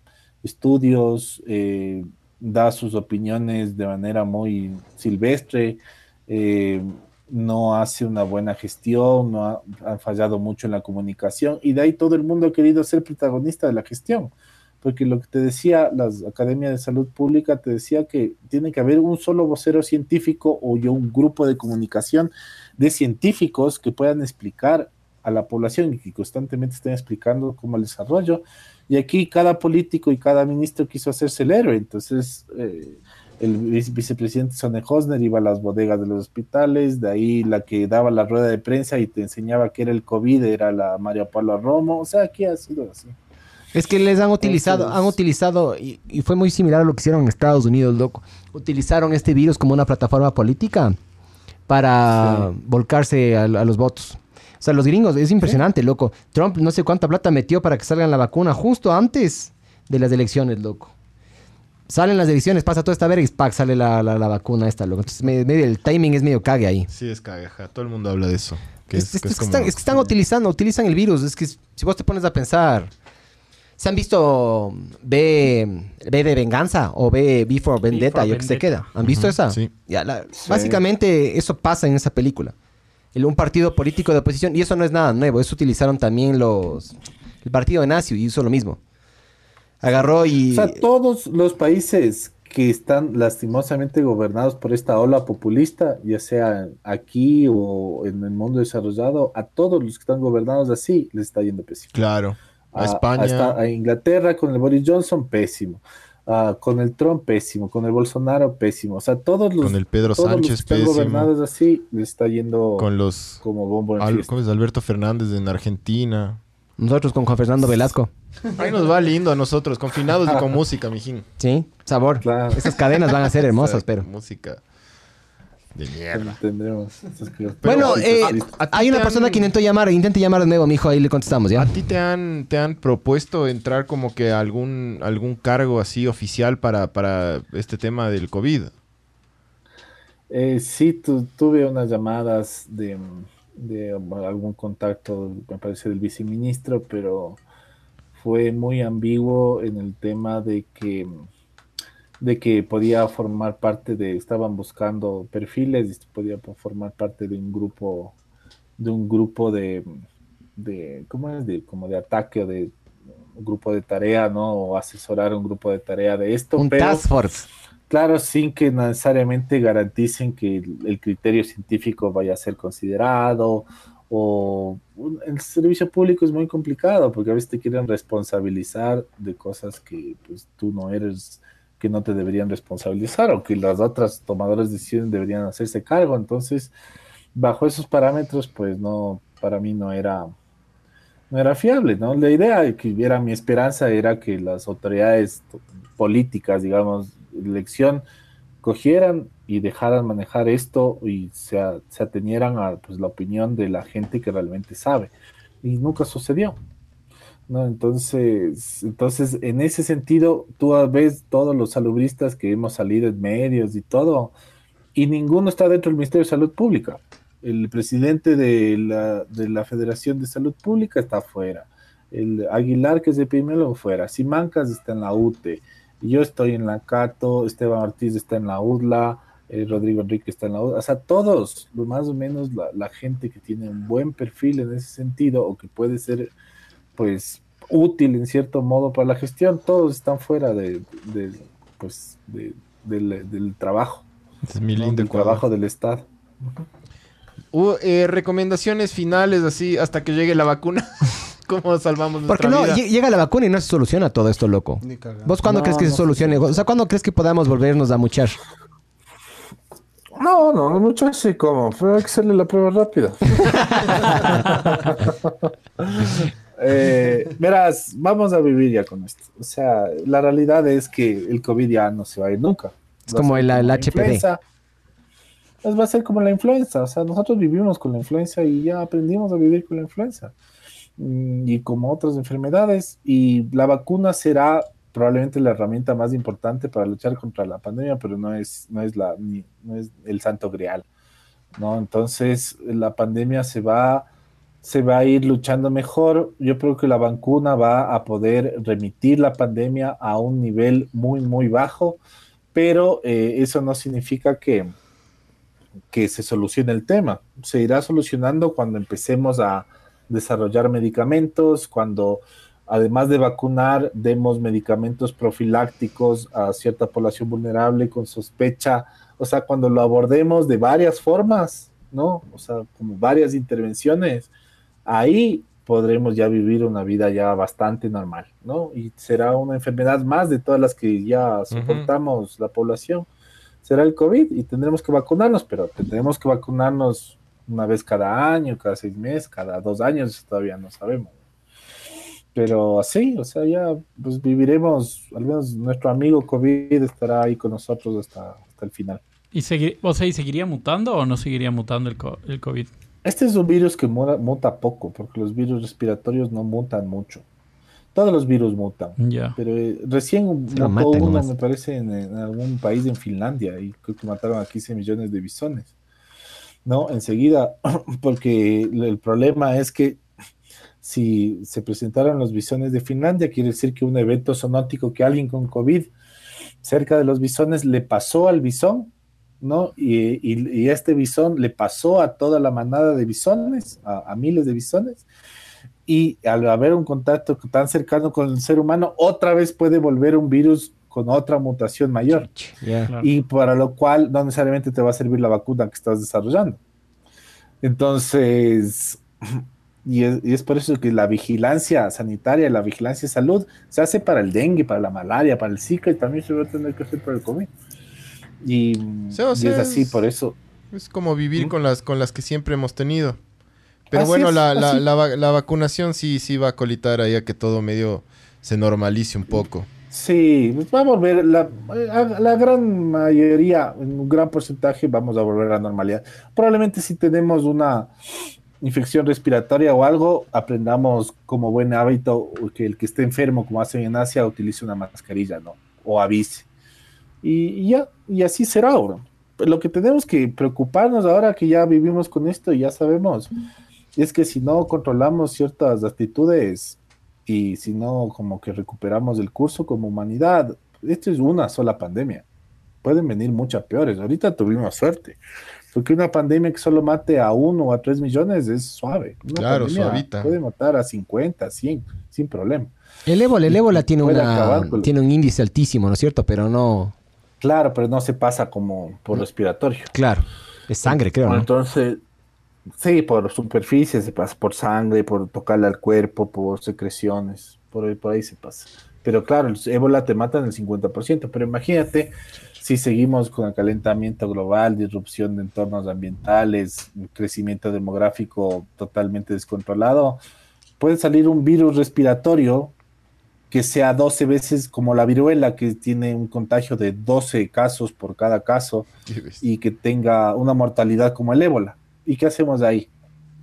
estudios, eh, da sus opiniones de manera muy silvestre, eh, no hace una buena gestión, no ha, han fallado mucho en la comunicación y de ahí todo el mundo ha querido ser protagonista de la gestión. Porque lo que te decía, las academias de salud pública te decía que tiene que haber un solo vocero científico o yo un grupo de comunicación de científicos que puedan explicar a la población y que constantemente estén explicando cómo el desarrollo. Y aquí cada político y cada ministro quiso hacerse el héroe. Entonces, eh, el vice- vicepresidente Sonne Hosner iba a las bodegas de los hospitales, de ahí la que daba la rueda de prensa y te enseñaba que era el COVID, era la María Paula Romo. O sea, aquí ha sido así. Es que les han utilizado, Entonces- han utilizado, y, y fue muy similar a lo que hicieron en Estados Unidos, loco. Utilizaron este virus como una plataforma política para volcarse a, a los votos. O sea, los gringos, es impresionante, loco. Trump no sé cuánta plata metió para que salgan la vacuna justo antes de las elecciones, loco. Salen las elecciones, pasa toda esta verga y ¡pac! sale la, la- la vacuna esta, loco. Entonces, me- medio, el timing es medio cague ahí. Sí, es cagaja. Todo el mundo habla de eso. Que Es, que es es que como- están, es que están utilizando, utilizan el virus. Es que si vos te pones a pensar, ¿se han visto B, B de venganza o B Before Vendetta? for yo que se Vendetta. queda. ¿Han visto esa? sí. Ya, la- Sí. Básicamente eso pasa en esa película. El, un partido político de oposición, y eso no es nada nuevo, eso utilizaron también los... El partido de Nazi hizo lo mismo. Agarró y... O sea, todos los países que están lastimosamente gobernados por esta ola populista, ya sea aquí o en el mundo desarrollado, a todos los que están gobernados así les está yendo pésimo. Claro. A España. esta- a Inglaterra con el Boris Johnson, pésimo. Ah, con el Trump, pésimo. Con el Bolsonaro, pésimo. O sea, todos los, Con el Pedro todos los Sánchez, que están gobernados así, le está yendo Con los... como bombo en Al-. ¿Cómo es? Alberto Fernández en Argentina. Nosotros con Juan Fernando Velasco. Ahí nos va lindo a nosotros, confinados y con música, mijín. Sí, sabor. Claro. Esas cadenas van a ser *laughs* hermosas, pero. Música de mierda. Tendremos esas cosas. Bueno, eh, a- a hay una persona han- que intentó llamar. Intente llamar de nuevo, mijo. Ahí le contestamos, ¿A ¿ya? ti te han, te han propuesto entrar como que a algún, algún cargo así oficial para, para este tema del COVID? Eh, sí, tu- tuve unas llamadas de, de algún contacto, me parece, del viceministro, pero fue muy ambiguo en el tema de que, de que podía formar parte de, estaban buscando perfiles, y podía formar parte de un grupo, de un grupo de, de ¿cómo es? De, como de ataque o de un grupo de tarea, ¿no? O asesorar un grupo de tarea de esto, Un pero... task force. Claro, sin que necesariamente garanticen que el, el criterio científico vaya a ser considerado o un- el servicio público es muy complicado porque a veces te quieren responsabilizar de cosas que pues tú no eres, que no te deberían responsabilizar o que las otras tomadoras de decisiones deberían hacerse cargo. Entonces, bajo esos parámetros, pues no, para mí no era, no era fiable, ¿no? La idea que hubiera mi esperanza era que las autoridades políticas, digamos, elección, cogieran y dejaran manejar esto y se, se atenieran a pues, la opinión de la gente que realmente sabe. Y nunca sucedió. ¿No? Entonces, entonces, en ese sentido, tú ves todos los salubristas que hemos salido en medios y todo, y ninguno está dentro del Ministerio de Salud Pública. El presidente de la, de la Federación de Salud Pública está afuera. El Aguilar, que es epidemiólogo, fuera. Simancas está en la UTE. Yo estoy en la Cato, Esteban Ortiz está en la UDLA, eh, Rodrigo Enrique está en la UDLA. O sea, todos, más o menos la, la gente que tiene un buen perfil en ese sentido o que puede ser, pues, útil en cierto modo para la gestión, todos están fuera de, de, pues, de- del, del trabajo, es mi lindo trabajo del Estado. Uh, eh, recomendaciones finales así hasta que llegue la vacuna. *laughs* ¿Cómo salvamos Porque nuestra no, vida? llega la vacuna y no se soluciona todo esto, loco. ¿Vos cuándo No, crees que no se solucione? O sea, ¿cuándo crees que podamos volvernos a muchar? No, no, no mucho así como, pero hay que hacerle la prueba rápida. *laughs* Eh, *laughs* verás, vamos a vivir ya con esto. O sea, la realidad es que el COVID ya no se va a ir nunca. Es Va como el- el HPV. Pues va a ser como la influenza. O sea, nosotros vivimos con la influenza y ya aprendimos a vivir con la influenza. Mm, Y como otras enfermedades. Y la vacuna será probablemente la herramienta más importante para luchar contra la pandemia, pero no es, no es, la, ni- no es el santo grial. ¿no? Entonces, la pandemia se va, se va a ir luchando mejor. Yo creo que la vacuna va a poder remitir la pandemia a un nivel muy, muy bajo, pero eh, eso no significa que, que se solucione el tema. Se irá solucionando cuando empecemos a desarrollar medicamentos, cuando además de vacunar, demos medicamentos profilácticos a cierta población vulnerable con sospecha, o sea, cuando lo abordemos de varias formas, ¿no? O sea, como varias intervenciones, ahí podremos ya vivir una vida ya bastante normal, ¿no? Y será una enfermedad más de todas las que ya soportamos la población. Será el COVID y tendremos que vacunarnos, pero tendremos que vacunarnos una vez cada año, cada seis meses, cada dos años, todavía no sabemos. Pero así, o sea, ya pues viviremos, al menos nuestro amigo COVID estará ahí con nosotros hasta, hasta el final. ¿Y segui- o sea, ¿y seguiría mutando o no seguiría mutando el, co- el COVID? Este es un virus que muta, muta poco, porque los virus respiratorios no mutan mucho. Todos los virus mutan. Pero eh, recién mutó uno, nomás. me parece, en, en algún país en Finlandia, y creo que mataron a 15 millones de bisones. ¿No? Enseguida, *clears throat* porque el el problema es que si se presentaron los bisones de Finlandia, quiere decir que un evento zoonótico que alguien con COVID cerca de los bisones le pasó al bisón, ¿no? Y, y- y este bisón le pasó a toda la manada de bisones, a, a miles de bisones, y al haber un contacto tan cercano con el ser humano, otra vez puede volver un virus con otra mutación mayor, y para lo cual no necesariamente te va a servir la vacuna que estás desarrollando. Entonces, *clears throat* Y es, y es por eso que la vigilancia sanitaria, la vigilancia de salud, se hace para el dengue, para la malaria, para el Zika y también se va a tener que hacer para el COVID. Y, es así, es- por eso. Es como vivir ¿Mm? con las, con las que siempre hemos tenido. Pero Así bueno, es, la, la, la, va- la vacunación sí, sí va a colitar ahí a que todo medio se normalice un poco. Sí, pues va a volver, la, la gran mayoría, un gran porcentaje, vamos a volver a la normalidad. Probablemente si tenemos una infección respiratoria o algo, aprendamos como buen hábito que el que esté enfermo, como hacen en Asia, utilice una mascarilla, ¿no? O avise. Y, y ya, y así será ahora. Lo que tenemos que preocuparnos ahora que ya vivimos con esto y ya sabemos, es que si no controlamos ciertas actitudes y si no como que recuperamos el curso como humanidad, esto es una sola pandemia. Pueden venir muchas peores. Ahorita tuvimos suerte. Porque una pandemia que solo mate a uno o a tres millones es suave. Una Claro, suavita. Puede matar a 50, 100, sin problema. El ébola, el ébola tiene, una, tiene un índice altísimo, ¿no es cierto? Pero no... Claro, pero no se pasa como por respiratorio. Claro. Es sangre, creo, ¿no? Entonces, sí, por superficie se pasa, por sangre, por tocarle al cuerpo, por secreciones, por ahí, por ahí se pasa. Pero claro, el ébola te mata en el 50%, pero imagínate si seguimos con el calentamiento global, disrupción de entornos ambientales, crecimiento demográfico totalmente descontrolado, puede salir un virus respiratorio que sea 12 veces como la viruela, que tiene un contagio de 12 casos por cada caso *laughs* y que tenga una mortalidad como el ébola. ¿Y qué hacemos ahí?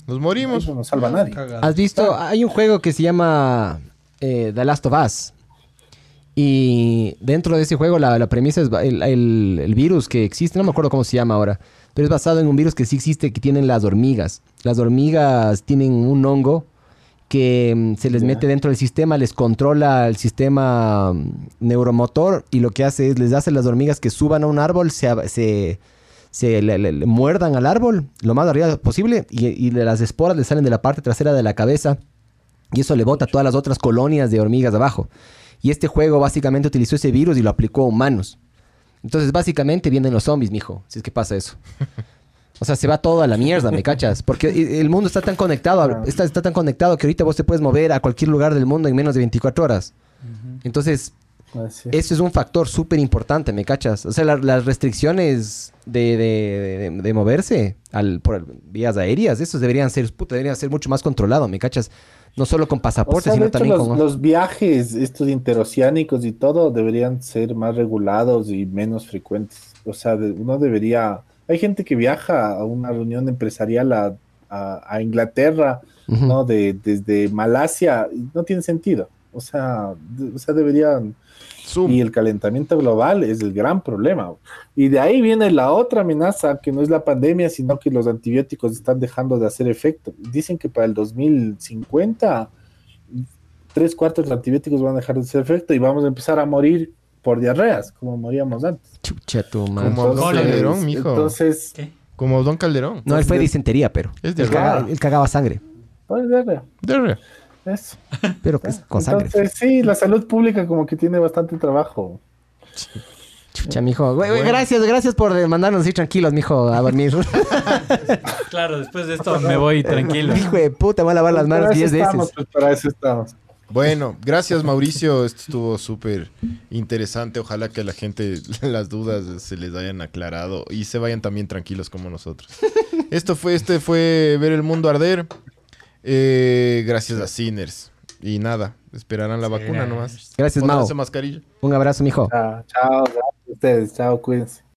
Nos morimos. Eso no salva a nadie. ¿Has visto? Hay un juego que se llama eh, The Last of Us. Y dentro de ese juego la, la premisa es el, el- el virus que existe, no me acuerdo cómo se llama ahora, pero es basado en un virus que sí existe que tienen las hormigas. Las hormigas tienen un hongo que mm, se les mete dentro del sistema, les controla el sistema mm, neuromotor y lo que hace es les hace a las hormigas que suban a un árbol, se, se, se le, le- le muerdan al árbol lo más arriba posible y, y las esporas le salen de la parte trasera de la cabeza y eso le bota a todas las otras colonias de hormigas abajo. Y este juego básicamente utilizó ese virus y lo aplicó a humanos. Entonces básicamente vienen los zombies, mijo, si es que pasa eso. *laughs* O sea, se va todo a la mierda, ¿me *laughs* cachas? Porque el mundo está tan conectado, está, está tan conectado que ahorita vos te puedes mover a cualquier lugar del mundo en menos de 24 horas. Entonces, Así eso es un factor súper importante, ¿me cachas? O sea, la- las restricciones de, de- de- de moverse al, por vías aéreas, esos deberían ser, puta, deberían ser mucho más controlados, ¿me cachas? No solo con O pasaportes, sea, sino también los, con... los viajes, estos interoceánicos y todo, deberían ser más regulados y menos frecuentes. O sea, uno debería... Hay gente que viaja a una reunión empresarial a, a- a Inglaterra. ¿no? De, desde Malasia, no tiene sentido. O sea, de- o sea, deberían... Zoom. Y el calentamiento global es el gran problema. Y de ahí viene la otra amenaza, que no es la pandemia, sino que los antibióticos están dejando de hacer efecto. Dicen que para el 2050, tres cuartos de los antibióticos van a dejar de hacer efecto y vamos a empezar a morir por diarreas, como moríamos antes. Chucha tu madre. Como Don Entonces- Calderón, mijo. Entonces, Como Don Calderón. No, él fue disentería, pero. Es de Él, caga- verdad. él cagaba sangre. pues, diarrea, De eso. Pero que es con sangre. Entonces, sí, la salud pública como que tiene bastante trabajo. Chucha, mijo. Güey, güey, Gracias, gracias por mandarnos así tranquilos, mijo, a dormir. *laughs* Claro, después de esto me voy tranquilo. Hijo de puta, me voy a lavar las Para manos eso 10 estamos, veces. pues, para eso estamos. Bueno, gracias Mauricio, esto estuvo súper interesante. Ojalá que a la gente *laughs* las dudas se les hayan aclarado y se vayan también tranquilos como nosotros. Esto fue, este fue ver el mundo arder. Eh, gracias a Sinners. Y nada, esperarán la vacuna nomás. Gracias, Mao. Mascarilla. Un abrazo, mijo. Chao, chao, gracias a ustedes, chao, cuídense.